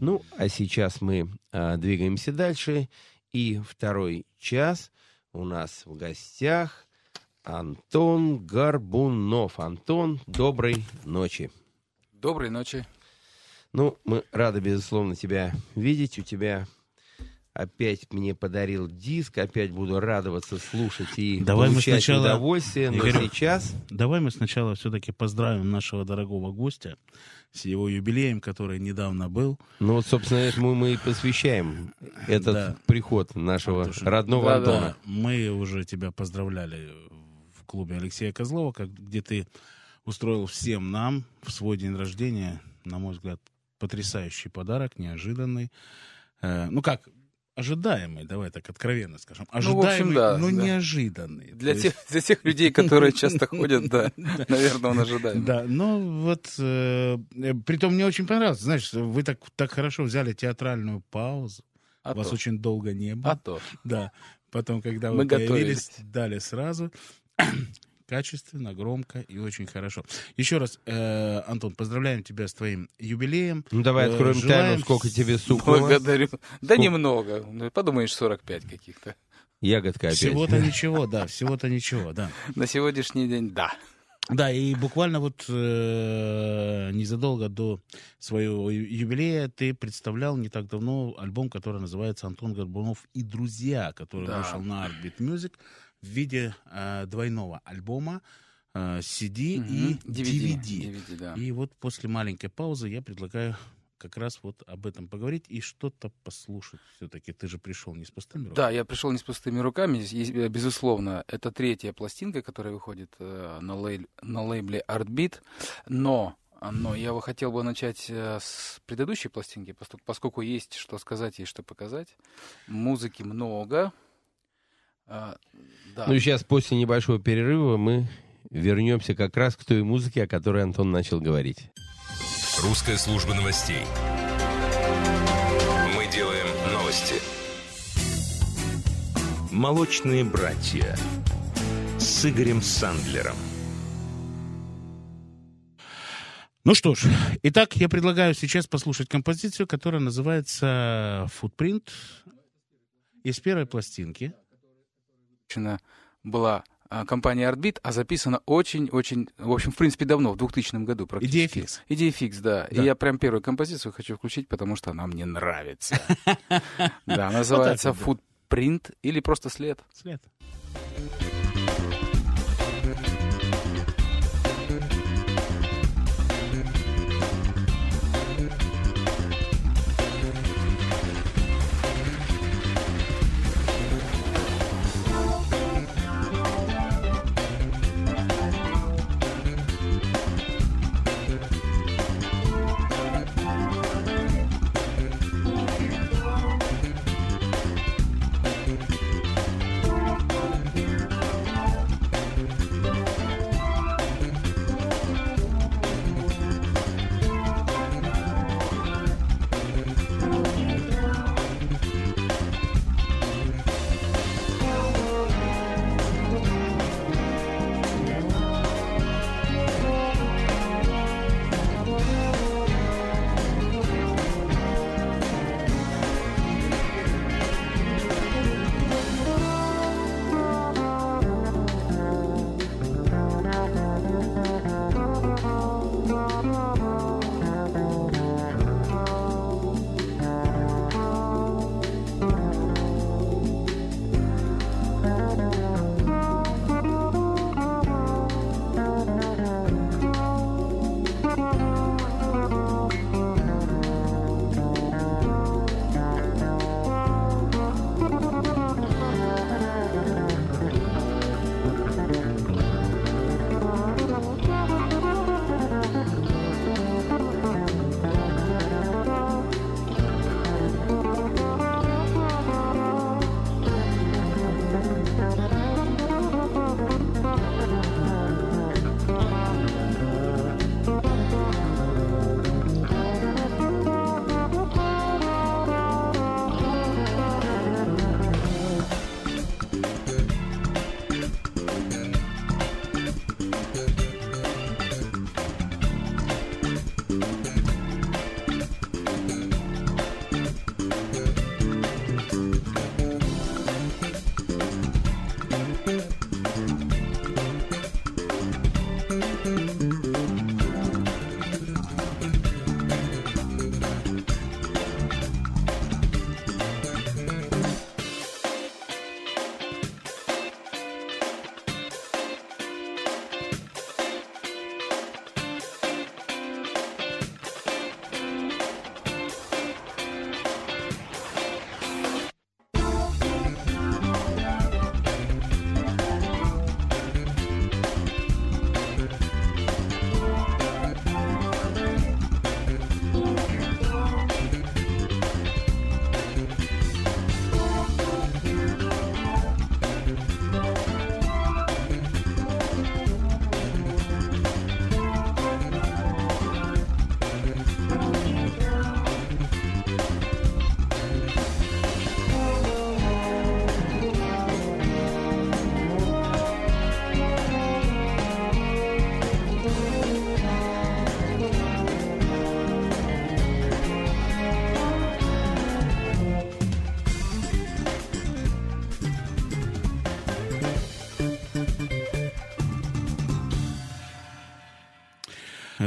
Ну, а сейчас мы а, двигаемся дальше. И второй час у нас в гостях Антон Горбунов. Антон, доброй ночи. Доброй ночи. Ну, мы рады, безусловно, тебя видеть. У тебя опять мне подарил диск, опять буду радоваться, слушать и Давай мы получать сначала- удовольствие. Но Игорь, сейчас Давай мы сначала все-таки поздравим нашего дорогого гостя с его юбилеем, который недавно был. Ну вот, собственно, этому мы и посвящаем этот Да. приход нашего Антоша, родного да, Антона. да. Мы уже тебя поздравляли в клубе Алексея Козлова, как, где ты устроил всем нам в свой день рождения, на мой взгляд, потрясающий подарок, неожиданный. Э, ну как, ожидаемый, давай так откровенно скажем. Ну, в Ожидаемый, общем, да, но да. неожиданный. Для тех, есть- для тех людей, которые часто (laughs) ходят, да, наверное, он ожидаем. Да, ну вот, э, притом мне очень понравилось. Знаешь, вы так, так хорошо взяли театральную паузу. А Вас то. очень долго не было. А то. Да. Потом, когда вы Мы появились, готовились. дали сразу. Качественно, громко и очень хорошо. Еще раз, э, Антон, поздравляем тебя с твоим юбилеем. Ну, давай Э, откроем желаем тайну, сколько тебе стукнуло. Благодарю. Да Сколько? немного. Ну, Подумаешь, 45 каких-то. Ягодка опять. Всего-то ничего, да, всего-то ничего, да. На сегодняшний день, да. Да, и буквально вот э, незадолго до своего юбилея ты представлял не так давно альбом, который называется «Антон Горбунов и друзья», который Да. вышел на Artbeat Music в виде э, двойного альбома, э, CD и Мгм. DVD. DVD, да. И вот после маленькой паузы я предлагаю как раз вот об этом поговорить и что-то послушать. Все-таки ты же пришел не с пустыми руками. Да, я пришел не с пустыми руками. Есть, безусловно, это третья пластинка, которая выходит э, на, лей- на лейбле Artbeat. Но, но я бы хотел бы начать э, с предыдущей пластинки, поскольку есть что сказать и что показать. Музыки много. А, да. Ну и сейчас, после небольшого перерыва, мы вернемся как раз к той музыке, о которой Антон начал говорить. Русская служба новостей. Мы делаем новости. «Молочные братья» с Игорем Сандлером. Ну что ж, итак, я предлагаю сейчас послушать композицию, которая называется «Футпринт» из первой пластинки. Была а, компания Artbeat, а записана очень-очень, в общем, в принципе, давно, в 2000 году практически. Идея фикс. Идея фикс, да. Да. И я прям первую композицию хочу включить, потому что она мне нравится. (laughs) Да, называется Footprint или просто след. След.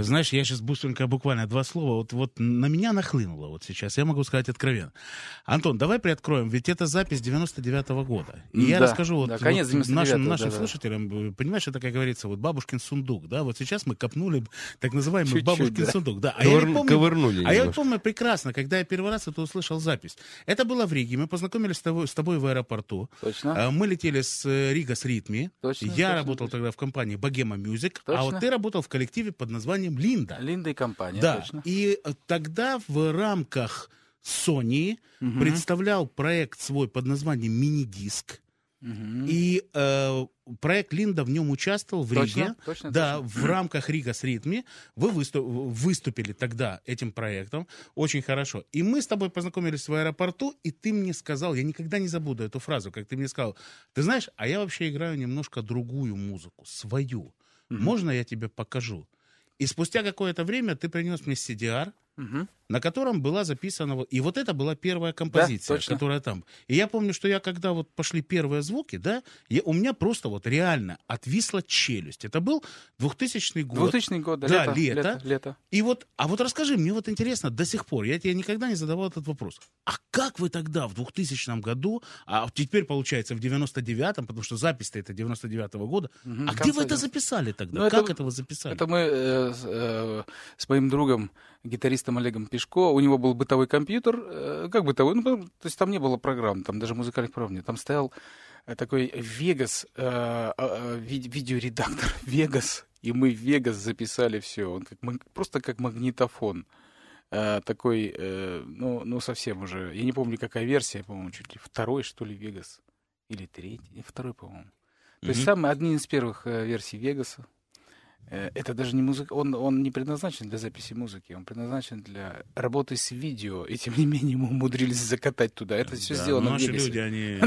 Знаешь, я сейчас быстренько, буквально два слова. Вот, вот на меня нахлынуло вот сейчас. Я могу сказать откровенно. Антон, давай приоткроем, ведь это запись 99-го года. И я Да, расскажу вот, да, конец вот 99-го, нашим, нашим да-да. слушателям, э, понимаешь, это, как говорится, вот бабушкин сундук, да, вот сейчас мы копнули так называемый Чуть-чуть, бабушкин да. сундук, да. А Ковыр- я помню, ковырнули а я помню прекрасно, когда я первый раз это услышал запись. Это было в Риге, мы познакомились с тобой, с тобой в аэропорту. Точно. А, Мы летели с э, Рига с Ритми. Точно, Я точно, работал тогда в компании Богема Мюзик, а Точно. вот ты работал в коллективе под названием Линда. Линда и компания, Да, точно. и э, тогда в рамках Sony Мгм. представлял проект свой под названием «Мини-диск». Мгм. И э, проект Линда в нем участвовал в Точно, Риге. точно, да, точно. в рамках Рига с ритме. Вы высту- выступили тогда этим проектом. Очень хорошо. И мы с тобой познакомились в аэропорту, и ты мне сказал, я никогда не забуду эту фразу, как ты мне сказал, ты знаешь, а я вообще играю немножко другую музыку, свою. Можно я тебе покажу? И спустя какое-то время ты принес мне CDR, Мгм. на котором была записана... И вот это была первая композиция, точно. которая там. И я помню, что я, когда вот пошли первые звуки, да, я, у меня просто вот реально отвисла челюсть. Это был 2000 год. 2000 год, да, да, лето, лето. лето, лето. И вот, а вот расскажи, мне вот интересно до сих пор, я тебе никогда не задавал этот вопрос. А как вы тогда в 2000 году, а теперь получается в 99-м, потому что запись-то это 99-го года, Мгм, а где вы это 90-х. записали тогда? Ну, как это- это вы записали? Это мы э, э, с моим другом, гитаристом Олегом Пешко, у него был бытовой компьютер, э, как бытовой, ну, то есть там не было программ, там даже музыкальных программ нет. Там стоял э, такой Vegas, э, ви- видеоредактор (laughs) Vegas, и мы в Vegas записали все, он как, просто как магнитофон. Такой, ну, ну, совсем уже, я не помню, какая версия, по-моему, чуть ли второй, что ли, Vegas, или третий, второй, по-моему. То есть Мгм. самый, одни из первых версий Вегаса. Э, Это даже не музыка, он, он не предназначен для записи музыки, он предназначен для работы с видео, и тем не менее мы умудрились закатать туда. Это все Да, сделано ну, наши люди, они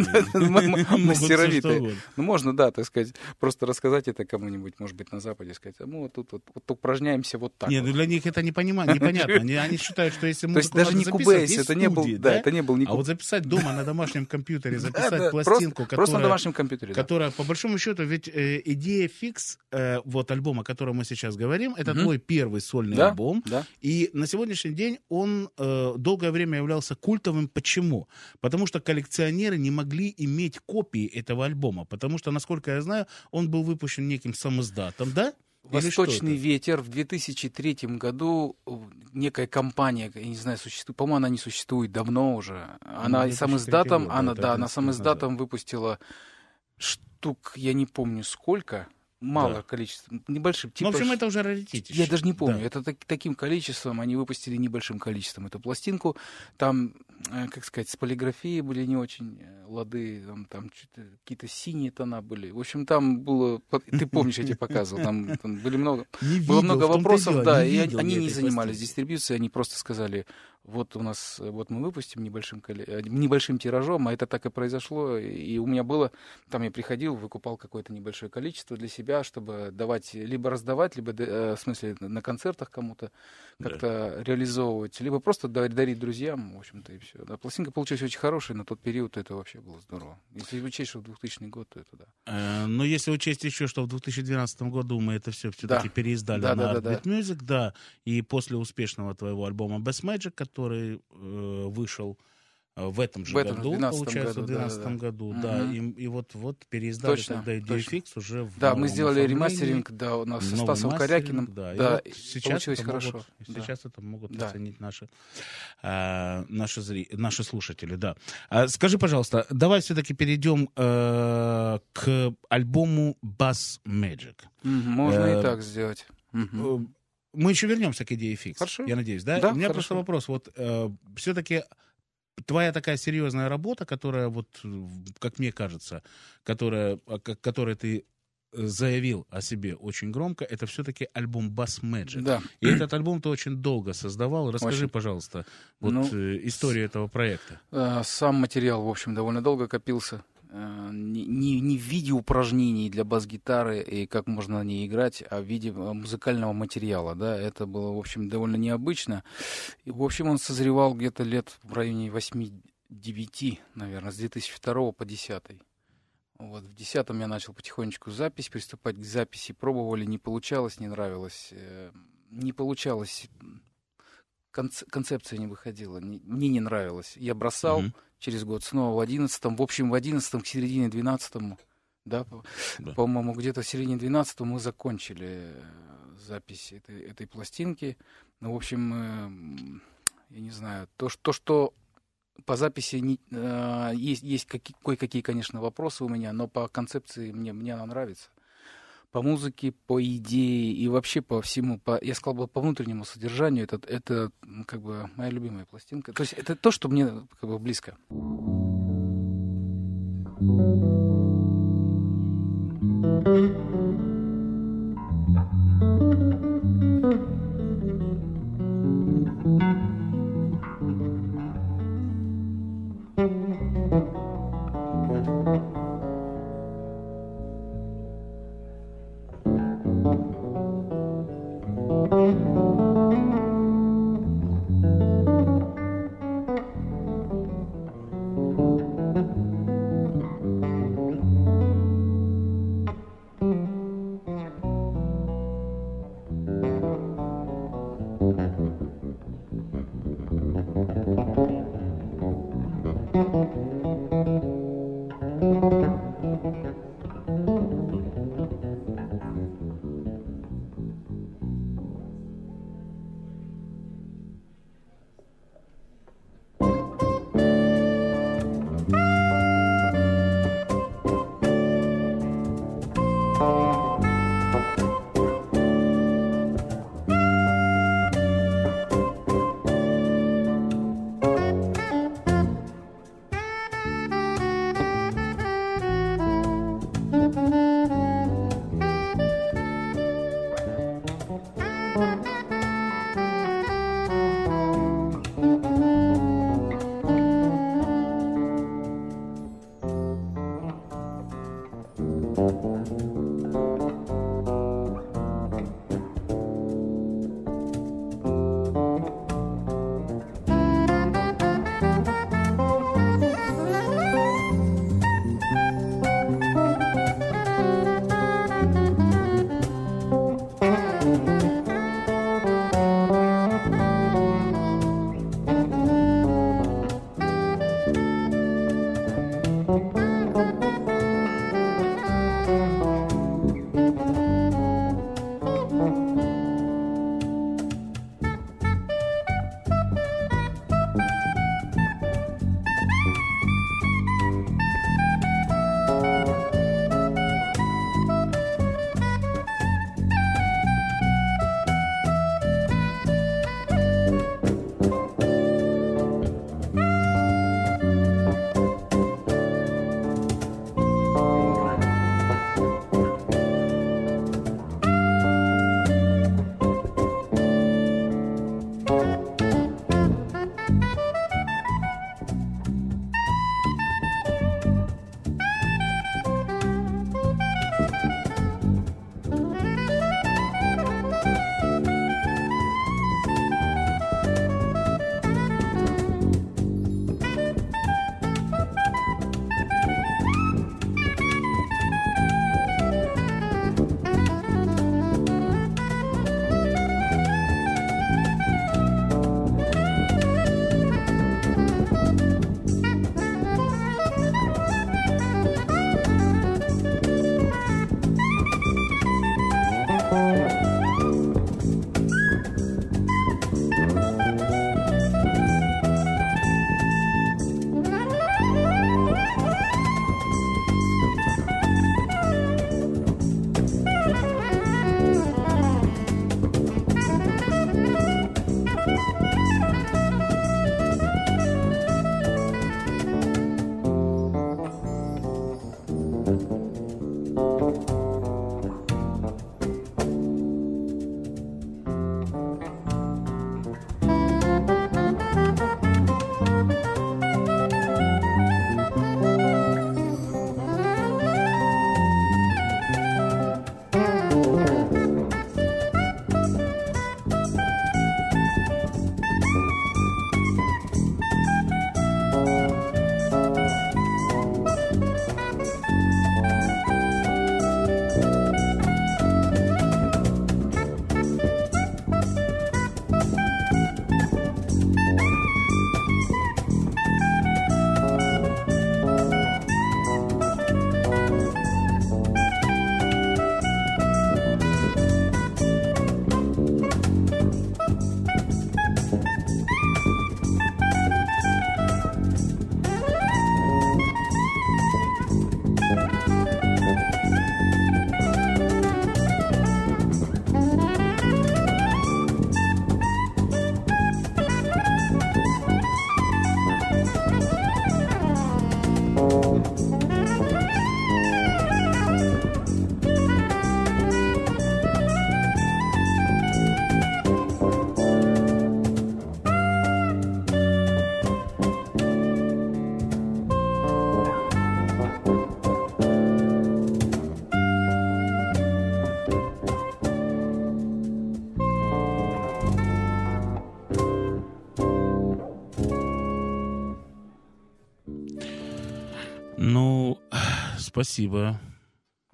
(laughs) (laughs) мастеровитые. Ну, можно, да, так сказать, просто рассказать это кому-нибудь, может быть, на Западе, сказать, а мы вот тут вот, вот упражняемся вот так Нет, ну для них это не непонятно. Они, они считают, что если То есть музыку даже не есть это не был- да, это не был не А вот записать дома на домашнем компьютере, (laughs) записать пластинку, просто- просто на домашнем компьютере. Которая, по большому счету, ведь э, идея фикс, э, вот альбома, котором мы сейчас говорим, это Мгм. твой первый сольный Да, альбом. да. И на сегодняшний день он э, долгое время являлся культовым. Почему? Потому что коллекционеры не могли иметь копии этого альбома. Потому что, насколько я знаю, он был выпущен неким самоздатом, да? Восточный ветер в 2003 году э, некая компания, я не знаю, существует, по-моему, она не существует давно уже. Она Ну, и 2003 сам издатом, год, да, она, да, 11 она сам издатом выпустила штук, я не помню сколько, малое Да. количество, небольшим. Ну, в общем, ш- это уже раритет. Я даже не помню. Да. Это так- таким количеством они выпустили небольшим количеством эту пластинку. Там, э, как сказать, с полиграфией были не очень э, лады, там, там какие-то синие тона были. В общем, там было, ты помнишь, я тебе показывал, там, там были много, (laughs) Не было видел, много вопросов, дело, да, и они не занимались пластинки. дистрибьюцией, они просто сказали, вот у нас, э, вот мы выпустим небольшим, небольшим тиражом, а это так и произошло, и у меня было, там я приходил, выкупал какое-то небольшое количество для себя, чтобы давать, либо раздавать, либо, э, в смысле, на концертах кому-то как-то реализовывать, либо просто дарить, друзьям, в общем-то, и все. Да, пластинка получилась очень хорошая, на тот период это вообще было здорово. Если учесть, что 2000 год, то это да. Э, Но если учесть еще, что в 2012 году мы это все все-таки Да. переиздали Да, на да, да, Heartbeat Music, да, и после успешного твоего альбома Best Magic, который э, вышел в этом же В этом году, 12 получается, году, в 2012 да, да, да. году, да, Мгм. и, и вот, вот переиздали Точно, тогда. DFX уже в Да, мы сделали ремастеринг, да, у нас со Стасом Корякиным, да, и да, вот и сейчас получилось хорошо. Могут, да. Сейчас это могут Да. оценить наши, э, наши, зри... наши слушатели, да. А, скажи, пожалуйста, давай все-таки перейдем э, к альбому Bass Magic. Можно Э, и так сделать. Э, Мы еще вернемся к идее фикс. Хорошо. Я надеюсь, да? Да, У меня хорошо. просто вопрос. Вот все-таки твоя такая серьезная работа, которая вот, как мне кажется, которая, а, к- которой ты э, заявил о себе очень громко, это все-таки альбом Bass Magic. Да. И этот альбом ты очень долго создавал. Расскажи, Очень. пожалуйста, вот Ну, э, историю этого проекта. Э, Сам материал, в общем, довольно долго копился. Э, Не, не- в виде упражнений для бас-гитары и как можно на ней играть, а в виде э, музыкального материала. Да? Это было, в общем, довольно необычно. И, в общем, он созревал где-то лет в районе 8-9, наверное, с 2002 по 2010. Вот, в 2010 я начал потихонечку запись, приступать к записи. Пробовали, не получалось, не нравилось. э, Не получалось конц- концепция не выходила, не- мне не нравилось. Я бросал Мгм. Через год снова в одиннадцатом, в общем, в одиннадцатом к середине двенадцатому, да, Да. по-моему, где-то в середине двенадцатого мы закончили э, запись этой, этой пластинки. Ну, в общем, э, я не знаю, то, что, то, что по записи не- э, есть, есть какие, кое-какие, конечно, вопросы у меня, но по концепции мне, мне она нравится. По музыке, по идее и вообще по всему, по, я сказал бы, по внутреннему содержанию, это, это как бы моя любимая пластинка. То есть это то, что мне как бы близко. Ну, спасибо.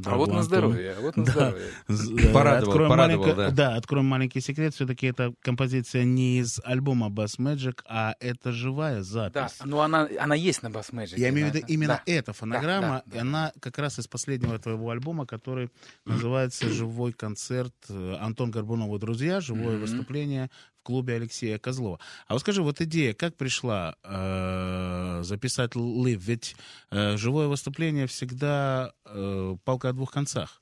А вот на здоровье, а вот на Да. здоровье. Э, Порадовал, откроем порадовал, маленько- да. откроем маленький секрет. Все-таки эта композиция не из альбома Bass Magic, а это живая Да, запись. ну она, она есть на Bass Magic. Я имею в да, виду именно да. эта фонограмма, да, и она как раз из последнего твоего альбома, который называется (clears throat) «Живой концерт» э, Антон Горбунов и друзья, живое Мгм. выступление в клубе Алексея Козлова. А вот скажи, вот идея как пришла э, записать «Live»? Ведь э, живое выступление всегда э, палка о двух концах.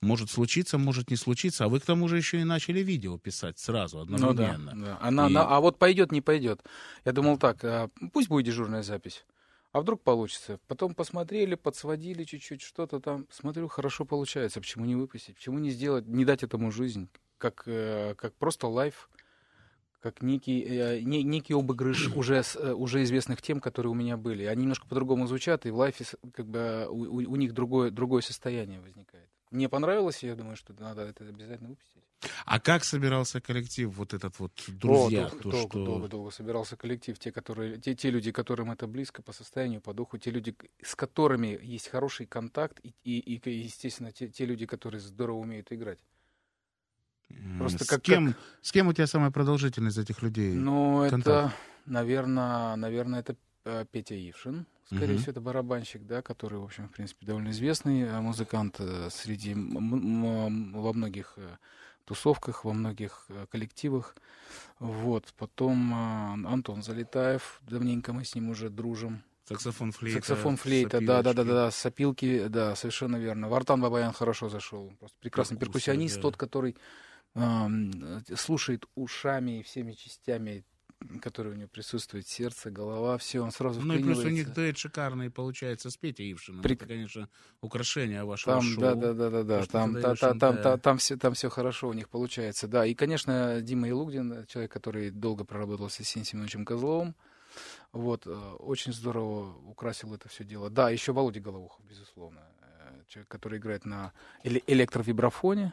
Может случиться, может не случиться, а вы к тому же еще и начали видео писать сразу, Ну да, одновременно. да. Она, И- она- а вот пойдет, не пойдет. Я думал так, а, пусть будет дежурная запись. А вдруг получится? Потом посмотрели, подсводили чуть-чуть, что-то там. Смотрю, хорошо получается. Почему не выпустить? Почему не сделать, не дать этому жизнь? как, э, как просто live, как некий, э, не- некий обыгрыш (clears throat) уже, э, уже известных тем, которые у меня были. Они немножко по-другому звучат, и в live е как бы у, у- у них другое, другое состояние возникает. Мне понравилось, я думаю, что надо это обязательно выпустить. А как собирался коллектив, вот этот вот друзья? О, долго, то, долго, что... долго, долго собирался коллектив, те, которые, те, те люди, которым это близко по состоянию, по духу, те люди, с которыми есть хороший контакт, и, и, и, естественно, те, те люди, которые здорово умеют играть. Просто с, как- кем, с кем у тебя самая продолжительность из этих людей? Ну, это, контакт? наверное, наверное, это Петя Ившин. Скорее Мгм. всего, это барабанщик, да, который, в общем, в принципе, довольно известный э, музыкант э, среди во многих э, тусовках, во многих коллективах. Вот. Потом э, Антон Залетаев. Давненько мы с ним уже дружим. Саксофон, флейта, Саксофон, флейта, да, да, да, да, сопилки, да, совершенно верно. Вартан Бабаян хорошо зашел, просто прекрасный Перкуссия, перкуссионист, да. тот, который э, слушает ушами и всеми частями, которые у него присутствуют, сердце, голова, все, он сразу Ну и плюс у них дуэт шикарный получается с Петей Ившиным. Прик- Это, конечно, украшение вашего Там, шоу. да, да, да, да, да, там, та- та- там, та- там все, там все хорошо у них получается, да. И, конечно, Дима Илугдин, человек, который долго проработал с Есением Семеновичем Козловым, вот, э, очень здорово украсил это все дело. Да, еще Володя Головухов, безусловно, э, человек, который играет на эле- электровибрафоне,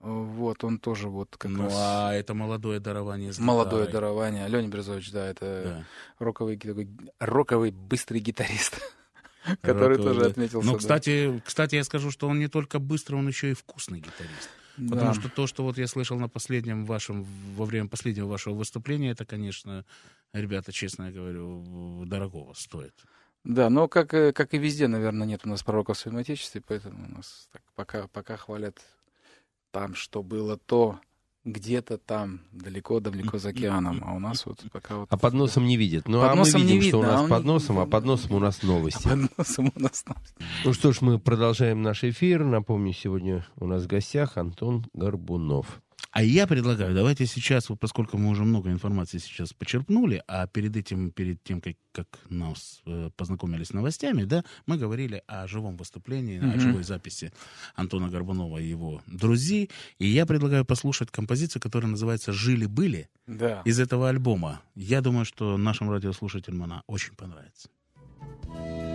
вот, он тоже вот как Ну, раз... а это молодое дарование с Молодое гитарой. дарование. Леня Березович, да, это Да. роковый, такой, роковый быстрый гитарист, (laughs) который Роковый, тоже да. отметился. Ну, да. кстати, кстати, я скажу, что он не только быстрый, он еще и вкусный гитарист. Да. Потому что то, что вот я слышал на последнем вашем, во время последнего вашего выступления, это, конечно, ребята, честно я говорю, дорогого стоит. Да, но как, э, как и везде, наверное, нет у нас пророков в своем отечестве, поэтому у нас так пока, пока хвалят там, что было то, где-то там, далеко-далеко за океаном, а у нас вот пока вот... А под носом не видят. Ну, Под а мы видим, что у видно, нас а под не- носом, а под носом у нас новости. А под носом у нас Ну что ж, мы продолжаем наш эфир. Напомню, сегодня у нас в гостях Антон Горбунов. А я предлагаю, давайте сейчас, вот поскольку мы уже много информации сейчас почерпнули, а перед этим, перед тем, как, как нас э, познакомились с новостями, да, мы говорили о живом выступлении, о Мгм. живой записи Антона Горбунова и его друзей. И я предлагаю послушать композицию, которая называется «Жили-были» Да. из этого альбома. Я думаю, что нашим радиослушателям она очень понравится. Thank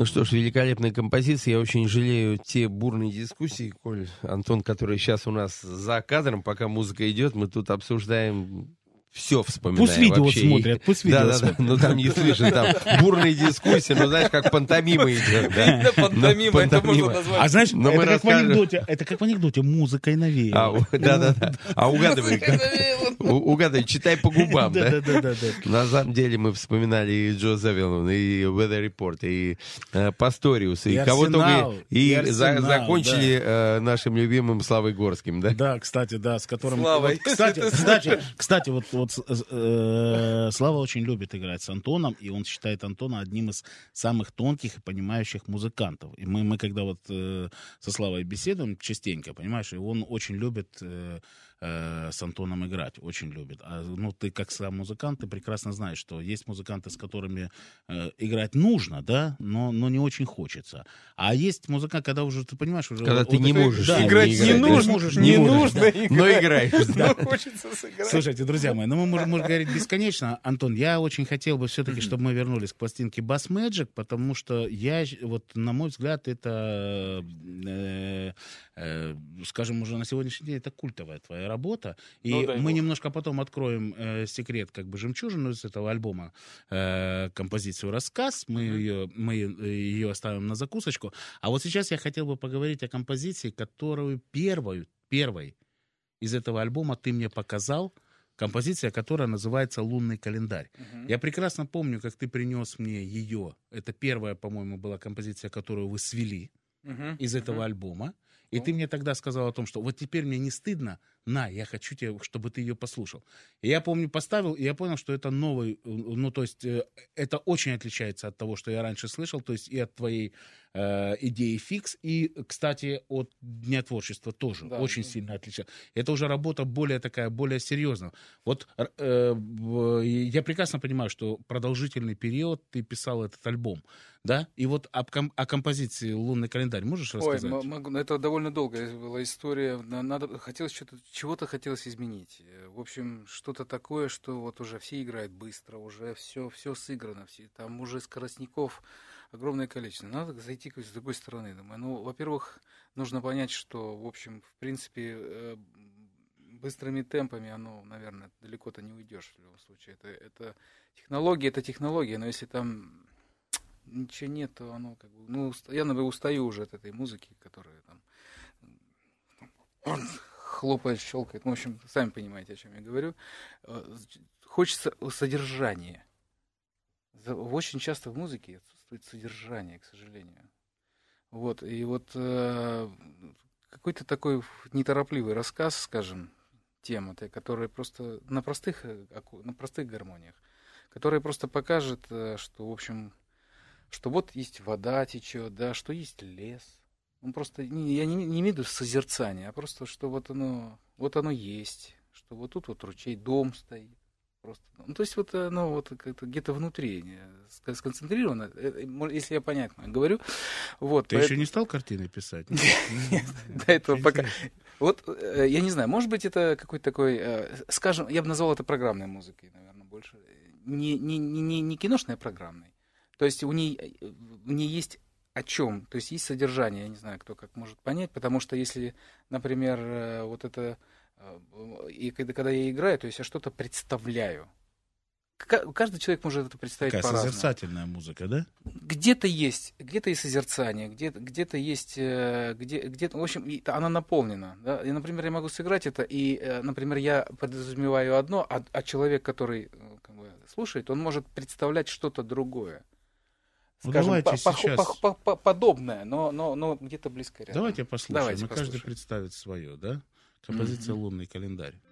Ну что ж, великолепная композиция. Я очень жалею те бурные дискуссии, Коль, Антон, которые сейчас у нас за кадром, пока музыка идет, мы тут обсуждаем все вспоминаем. Пусть видео вообще. смотрят, пусть видео да, да, да, смотрят. ну там не слышно, там бурные дискуссии, ну знаешь, как пантомима идет. да? (laughs) Пантомима, Ну, это можно пантомима. назвать. А знаешь, Но мы это, как в анекдоте, это как в анекдоте, музыкой навеяло. А, у- да-да-да. А угадывай, у- угадывай, читай по губам, да? Да-да-да. На самом деле мы вспоминали и Джо Завилон, и Weather Report, и э, Пасториус, и, И кого только... И, закончили э, нашим любимым Славой Горским, да? Да, кстати, да, с которым... Славой. (laughs) кстати, кстати, вот, вот э, Слава очень любит играть с Антоном, и он считает Антона одним из самых тонких и понимающих музыкантов. И мы, мы когда вот э, со Славой беседуем частенько, понимаешь, и он очень любит э, э, с Антоном играть, очень любит. А, ну, ты как сам музыкант, ты прекрасно знаешь, что есть музыканты, с которыми э, играть нужно, да, но, но не очень хочется. А есть музыкант, когда уже, ты понимаешь, уже... Когда ты вот не это- можешь да, с ним Играть не не играть, нужно, можешь, не нужно (laughs) да. играть. Но играешь, да. Но хочется сыграть. Слушайте, друзья мои, ну мы можем, можем говорить бесконечно. Антон, я очень хотел бы все-таки, чтобы мы вернулись к пластинке Bass Magic, потому что я, вот на мой взгляд, это, э, скажем, уже на сегодняшний день это культовая твоя работа. И Ну, мы бог. немножко потом откроем э, секрет, как бы жемчужину из этого альбома, э, композицию «Рассказ». Мы, ее, мы ее оставим на закусочку. А вот сейчас я хотел бы поговорить о композиции, которую первую, первой из этого альбома ты мне показал, композиция, которая называется «Лунный календарь». Я прекрасно помню, как ты принес мне ее. Это первая, по-моему, была композиция, которую вы свели Мгм. из этого альбома. И ты мне тогда сказал о том, что вот теперь мне не стыдно, на, я хочу тебе, чтобы ты ее послушал. И я помню, поставил, и я понял, что это новый, э, ну, то есть э, это очень отличается от того, что я раньше слышал, то есть и от твоей э, идеи фикс, и, кстати, от Дня творчества тоже Да, очень да. сильно отличается. Это уже работа более такая, более серьезная. Вот э, я прекрасно понимаю, что продолжительный период ты писал этот альбом, да? И вот об ком- о композиции «Лунный календарь» можешь Ой, рассказать? м- могу- это довольно долгая была история. На- Надо, хотелось что-то, чего-то хотелось изменить. Э, В общем, что-то такое, что вот уже все играют быстро, уже все, все сыграно, все, там уже скоростников огромное количество. Надо зайти с другой стороны. Думаю, ну, во-первых, нужно понять, что, в общем, в принципе, э, быстрыми темпами оно, наверное, далеко-то не уйдешь в любом случае. Это, это технология, это технология, но если там ничего нет, то оно как бы... Ну, я, наверное, устаю уже от этой музыки, которая там (coughs) хлопает, щелкает. Ну, в общем, сами понимаете, о чем я говорю. Э, Хочется содержания. Очень часто в музыке отсутствует содержание, к сожалению. Вот, и вот э, какой-то такой неторопливый рассказ, скажем, тема, которая просто на простых, э, на простых гармониях, которая просто покажет, э, что, в общем, что вот есть вода течет, да, что есть лес. Ну, просто не- я не, не имею в виду созерцание, а просто, что вот оно, вот оно есть, что вот тут вот ручей, дом стоит. Просто, ну, то есть вот оно вот как-то где-то внутри э, ск- сконцентрировано, э, мо- если я понятно говорю. Вот, Ты поэт- еще не стал картины писать? (laughs) до этого пока. Вот, э, я не знаю, может быть, это какой-то такой, э, скажем, я бы назвал это программной музыкой, наверное, больше. Не, не, не, не, киношной, а программной. То есть у ней, э, в ней есть о чем, то есть есть содержание, я не знаю, кто как может понять, потому что если, например, э, вот это, э, и когда, когда я играю, то есть я что-то представляю. Ка- Каждый человек может это представить Такая по-разному созерцательная музыка, да? где-то есть, где-то есть созерцание, где-то, где-то есть, э, где, где-то, в общем, и она наполнена. Да? И, например, я могу сыграть это, и, э, например, я подразумеваю одно, а, а человек, который э, как бы, слушает, он может представлять что-то другое. Ну, Скажем, давайте по- по- сейчас- по- по- по- подобное, но, но, но где-то близко рядом. Давайте послушаем. Давайте каждый послушаем. представит свое, да? Композиция. «Лунный календарь».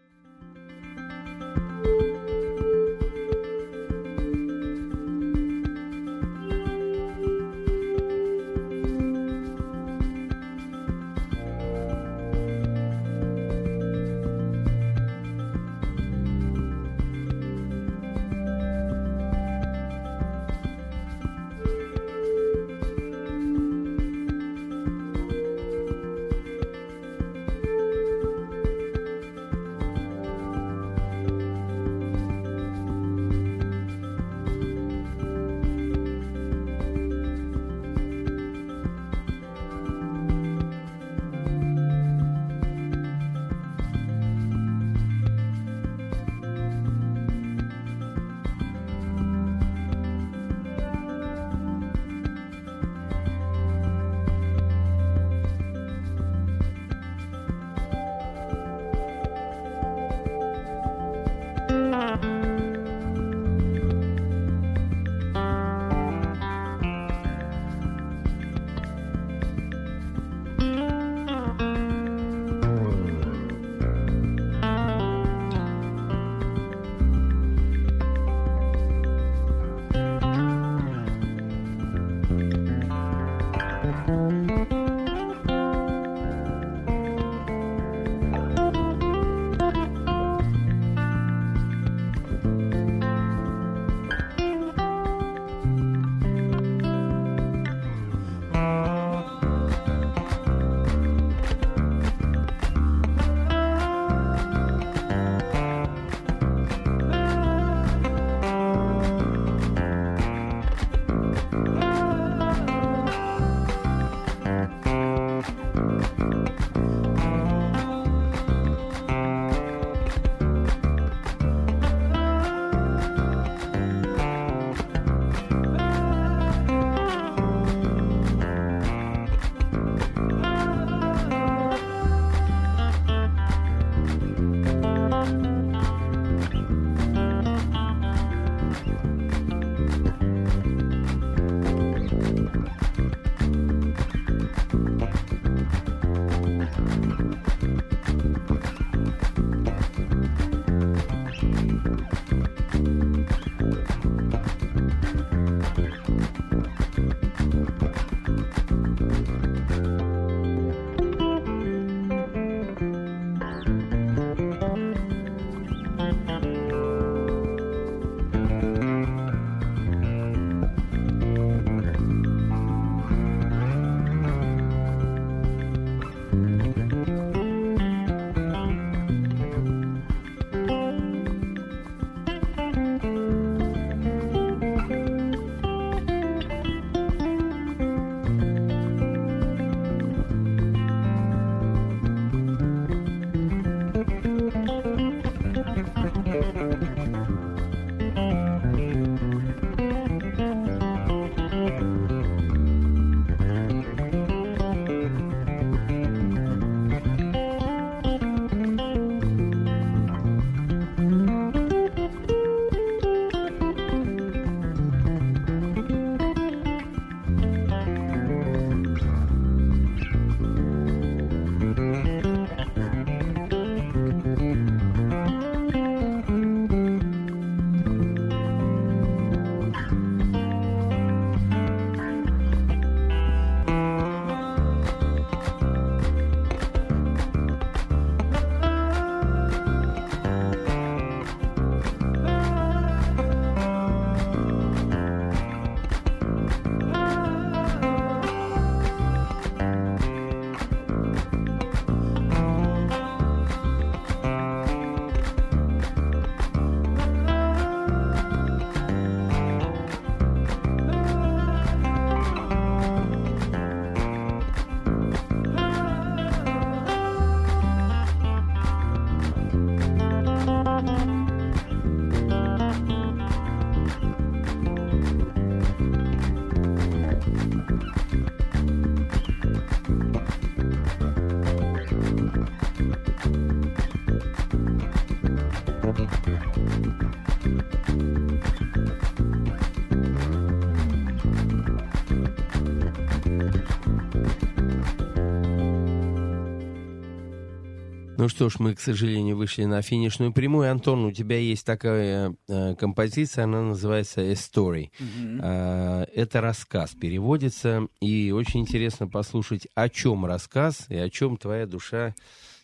Ну что ж, мы, к сожалению, вышли на финишную прямую. Антон, у тебя есть такая э, композиция, она называется «A Story». Мгм. Э, это рассказ переводится, и очень интересно послушать, о чем рассказ и о чем твоя душа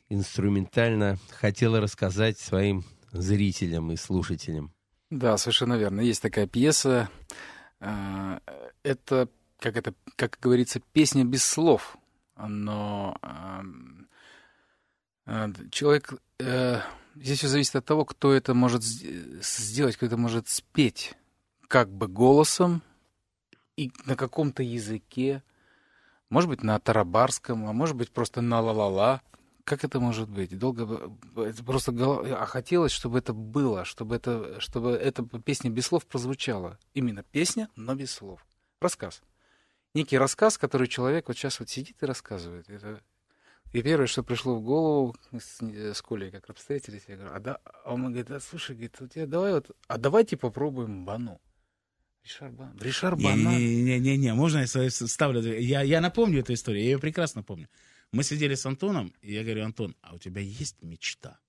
инструментально хотела рассказать своим зрителям и слушателям. Да, совершенно верно. Есть такая пьеса. А, Это, как это, как говорится, песня без слов. Но человек... э, Здесь все зависит от того, кто это может сделать, кто это может спеть. Как бы голосом и на каком-то языке. Может быть, на тарабарском, а может быть, просто на ла-ла-ла. Как это может быть? Долго это просто а хотелось, чтобы это было, чтобы это, чтобы эта песня без слов прозвучала. Именно песня, но без слов. Рассказ. Некий рассказ, который человек вот сейчас вот сидит и рассказывает. Это... И первое, что пришло в голову, с, с Колей как раз встретились, я говорю, а, да, а он говорит, а, слушай, говорит, у тебя давай вот, а давайте попробуем Бану. Ришар Бан. Ришар Бана. Не-не-не, можно я свою ставлю? Я, я напомню эту историю, я ее прекрасно помню. Мы сидели с Антоном, и я говорю, Антон, а у тебя есть мечта?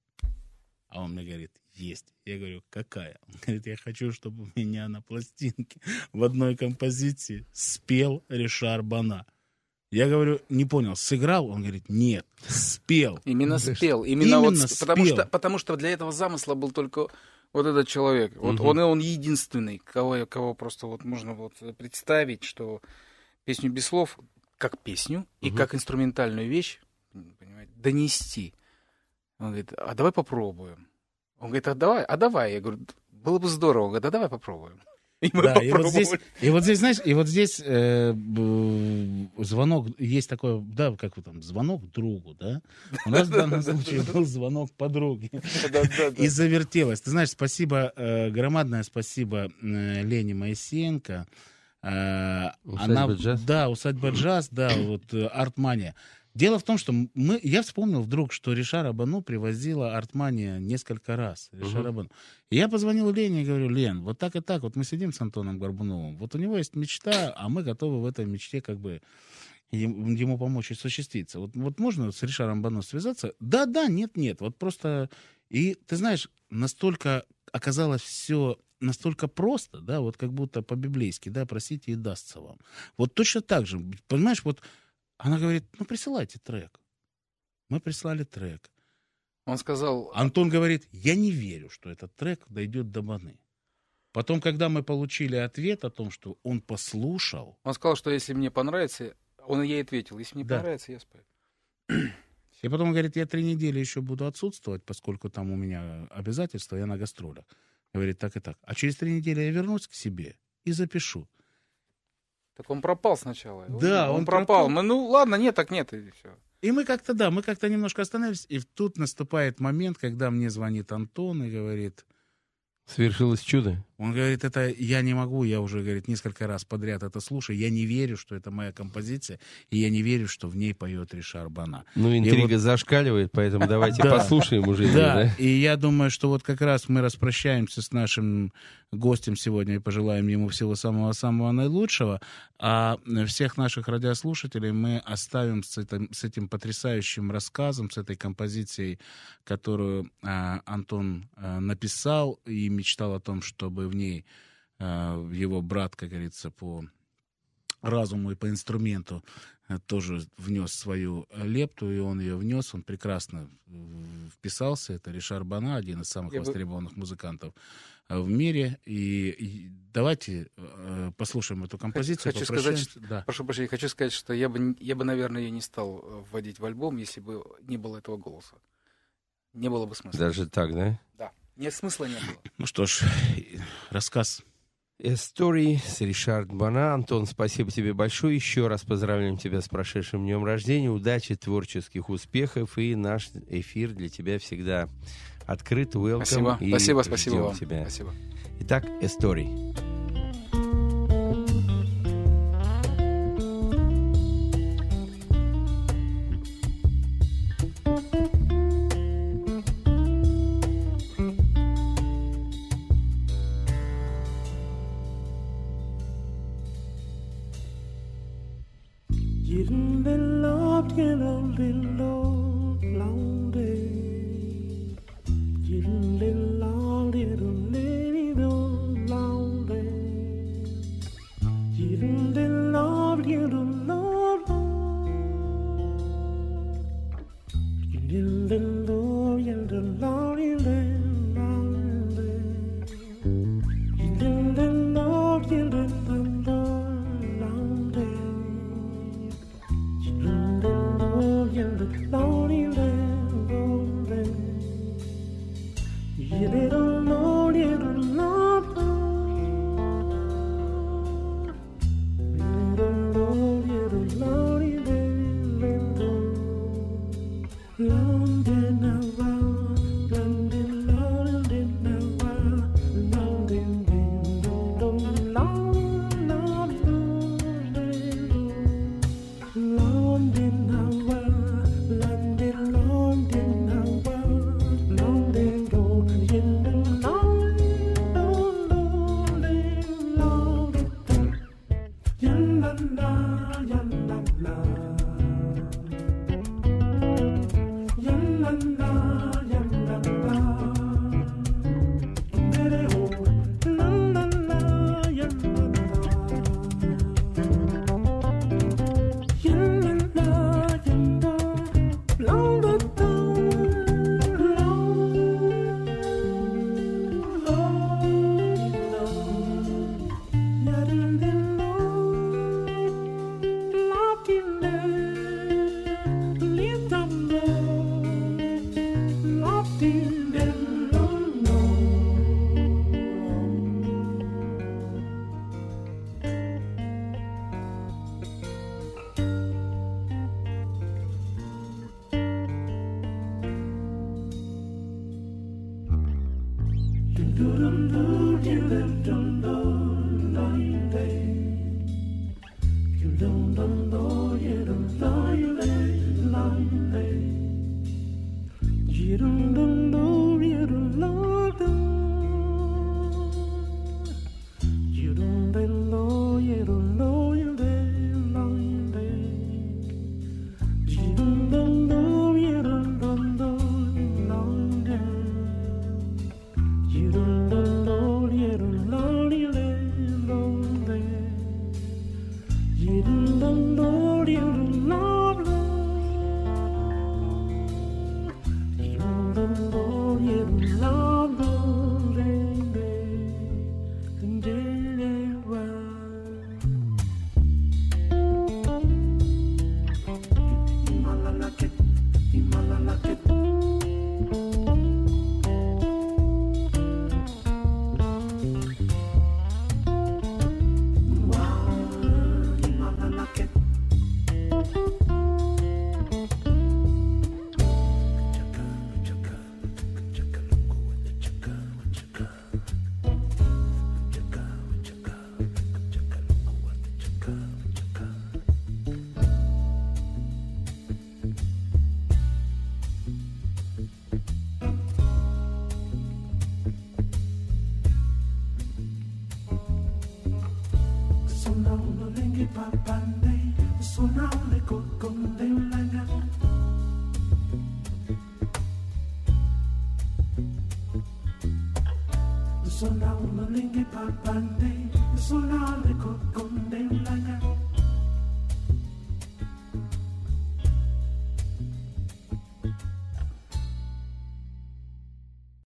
А он мне говорит, есть. Я говорю, какая? Он говорит, я хочу, чтобы у меня на пластинке в одной композиции спел Ришар Бана. Я говорю, не понял, сыграл? Он говорит, нет, спел. Именно спел. Именно, вот, потому, что, потому что для этого замысла был только вот этот человек. Вот он, он единственный, кого, кого просто вот можно вот представить, что песню без слов, как песню и как инструментальную вещь, понимаете, донести. Он говорит, а давай попробуем. Он говорит, а давай, а давай. Я говорю, было бы здорово. Он говорит, а давай попробуем. И мы Да, и вот попробовали. здесь, и вот здесь, знаешь, и вот здесь э, звонок, есть такое, да, как вы там, звонок другу, да? У нас в данном случае был звонок подруге. (laughs) И завертелось. Ты знаешь, спасибо, э, громадное спасибо э, Лене Моисеенко. Э, Усадьба «Джаз»? Да, усадьба джаз, да, вот Артмания. Дело в том, что мы, я вспомнил вдруг, что Ришара Бану привозила Артмания несколько раз. Бану. И я позвонил Лене и говорю, Лен, вот так и так, вот мы сидим с Антоном Горбуновым, вот у него есть мечта, а мы готовы в этой мечте как бы ему, ему помочь осуществиться. Вот, вот можно с Ришаром Бано связаться? Да, да, нет, нет. Вот просто... И ты знаешь, настолько оказалось все настолько просто, да, вот как будто по-библейски, да, просите и дастся вам. Вот точно так же, понимаешь, вот она говорит, ну присылайте трек. Мы прислали трек. Он сказал... Антон говорит, я не верю, что этот трек дойдет до Баны. Потом, когда мы получили ответ о том, что он послушал, Он сказал, что если мне понравится, он ей ответил, если мне Да. понравится, я спою. (clears throat) И потом он говорит, я три недели еще буду отсутствовать, поскольку там у меня обязательства, я на гастролях. Говорит, так и так. А через три недели я вернусь к себе и запишу. Так он пропал сначала. Да, он, он пропал. пропал. Мы, ну ладно, нет, так нет, и все. И мы как-то, да, мы как-то немножко остановились. И тут наступает момент, когда мне звонит Антон и говорит, Свершилось чудо. Он говорит, это я не могу, я уже, говорит, несколько раз подряд это слушаю, я не верю, что это моя композиция, и я не верю, что в ней поет Ришар Бана. Ну, И интрига вот- зашкаливает, поэтому давайте (laughs) Да. послушаем уже. Да, и я думаю, что вот как раз мы распрощаемся с нашим гостем сегодня и пожелаем ему всего самого-самого наилучшего, а всех наших радиослушателей мы оставим с этим, с этим потрясающим рассказом, с этой композицией, которую а, Антон а, написал и мечтал о том, чтобы в ней а, его брат, как говорится, по разуму и по инструменту э, тоже внес свою э, лепту, и он ее внес, он прекрасно э, вписался. Это Ришар Бана, один из самых Я бы- востребованных музыкантов э, в мире. И, и давайте э, послушаем эту композицию. Хочу сказать, что, Да. прошу прощения, хочу сказать, что я бы, я бы, наверное, ее не стал э, вводить в альбом, если бы не было этого голоса. Не было бы смысла. Даже так, да? Да. Нет, смысла не было. Ну что ж, рассказ. Story с Ришард Бана. Антон, спасибо тебе большое. Еще раз поздравляем тебя с прошедшим днем рождения. Удачи, творческих успехов. И наш эфир для тебя всегда открыт. Welcome. Спасибо. И Спасибо, спасибо вам. Тебя. Спасибо. Итак, Story.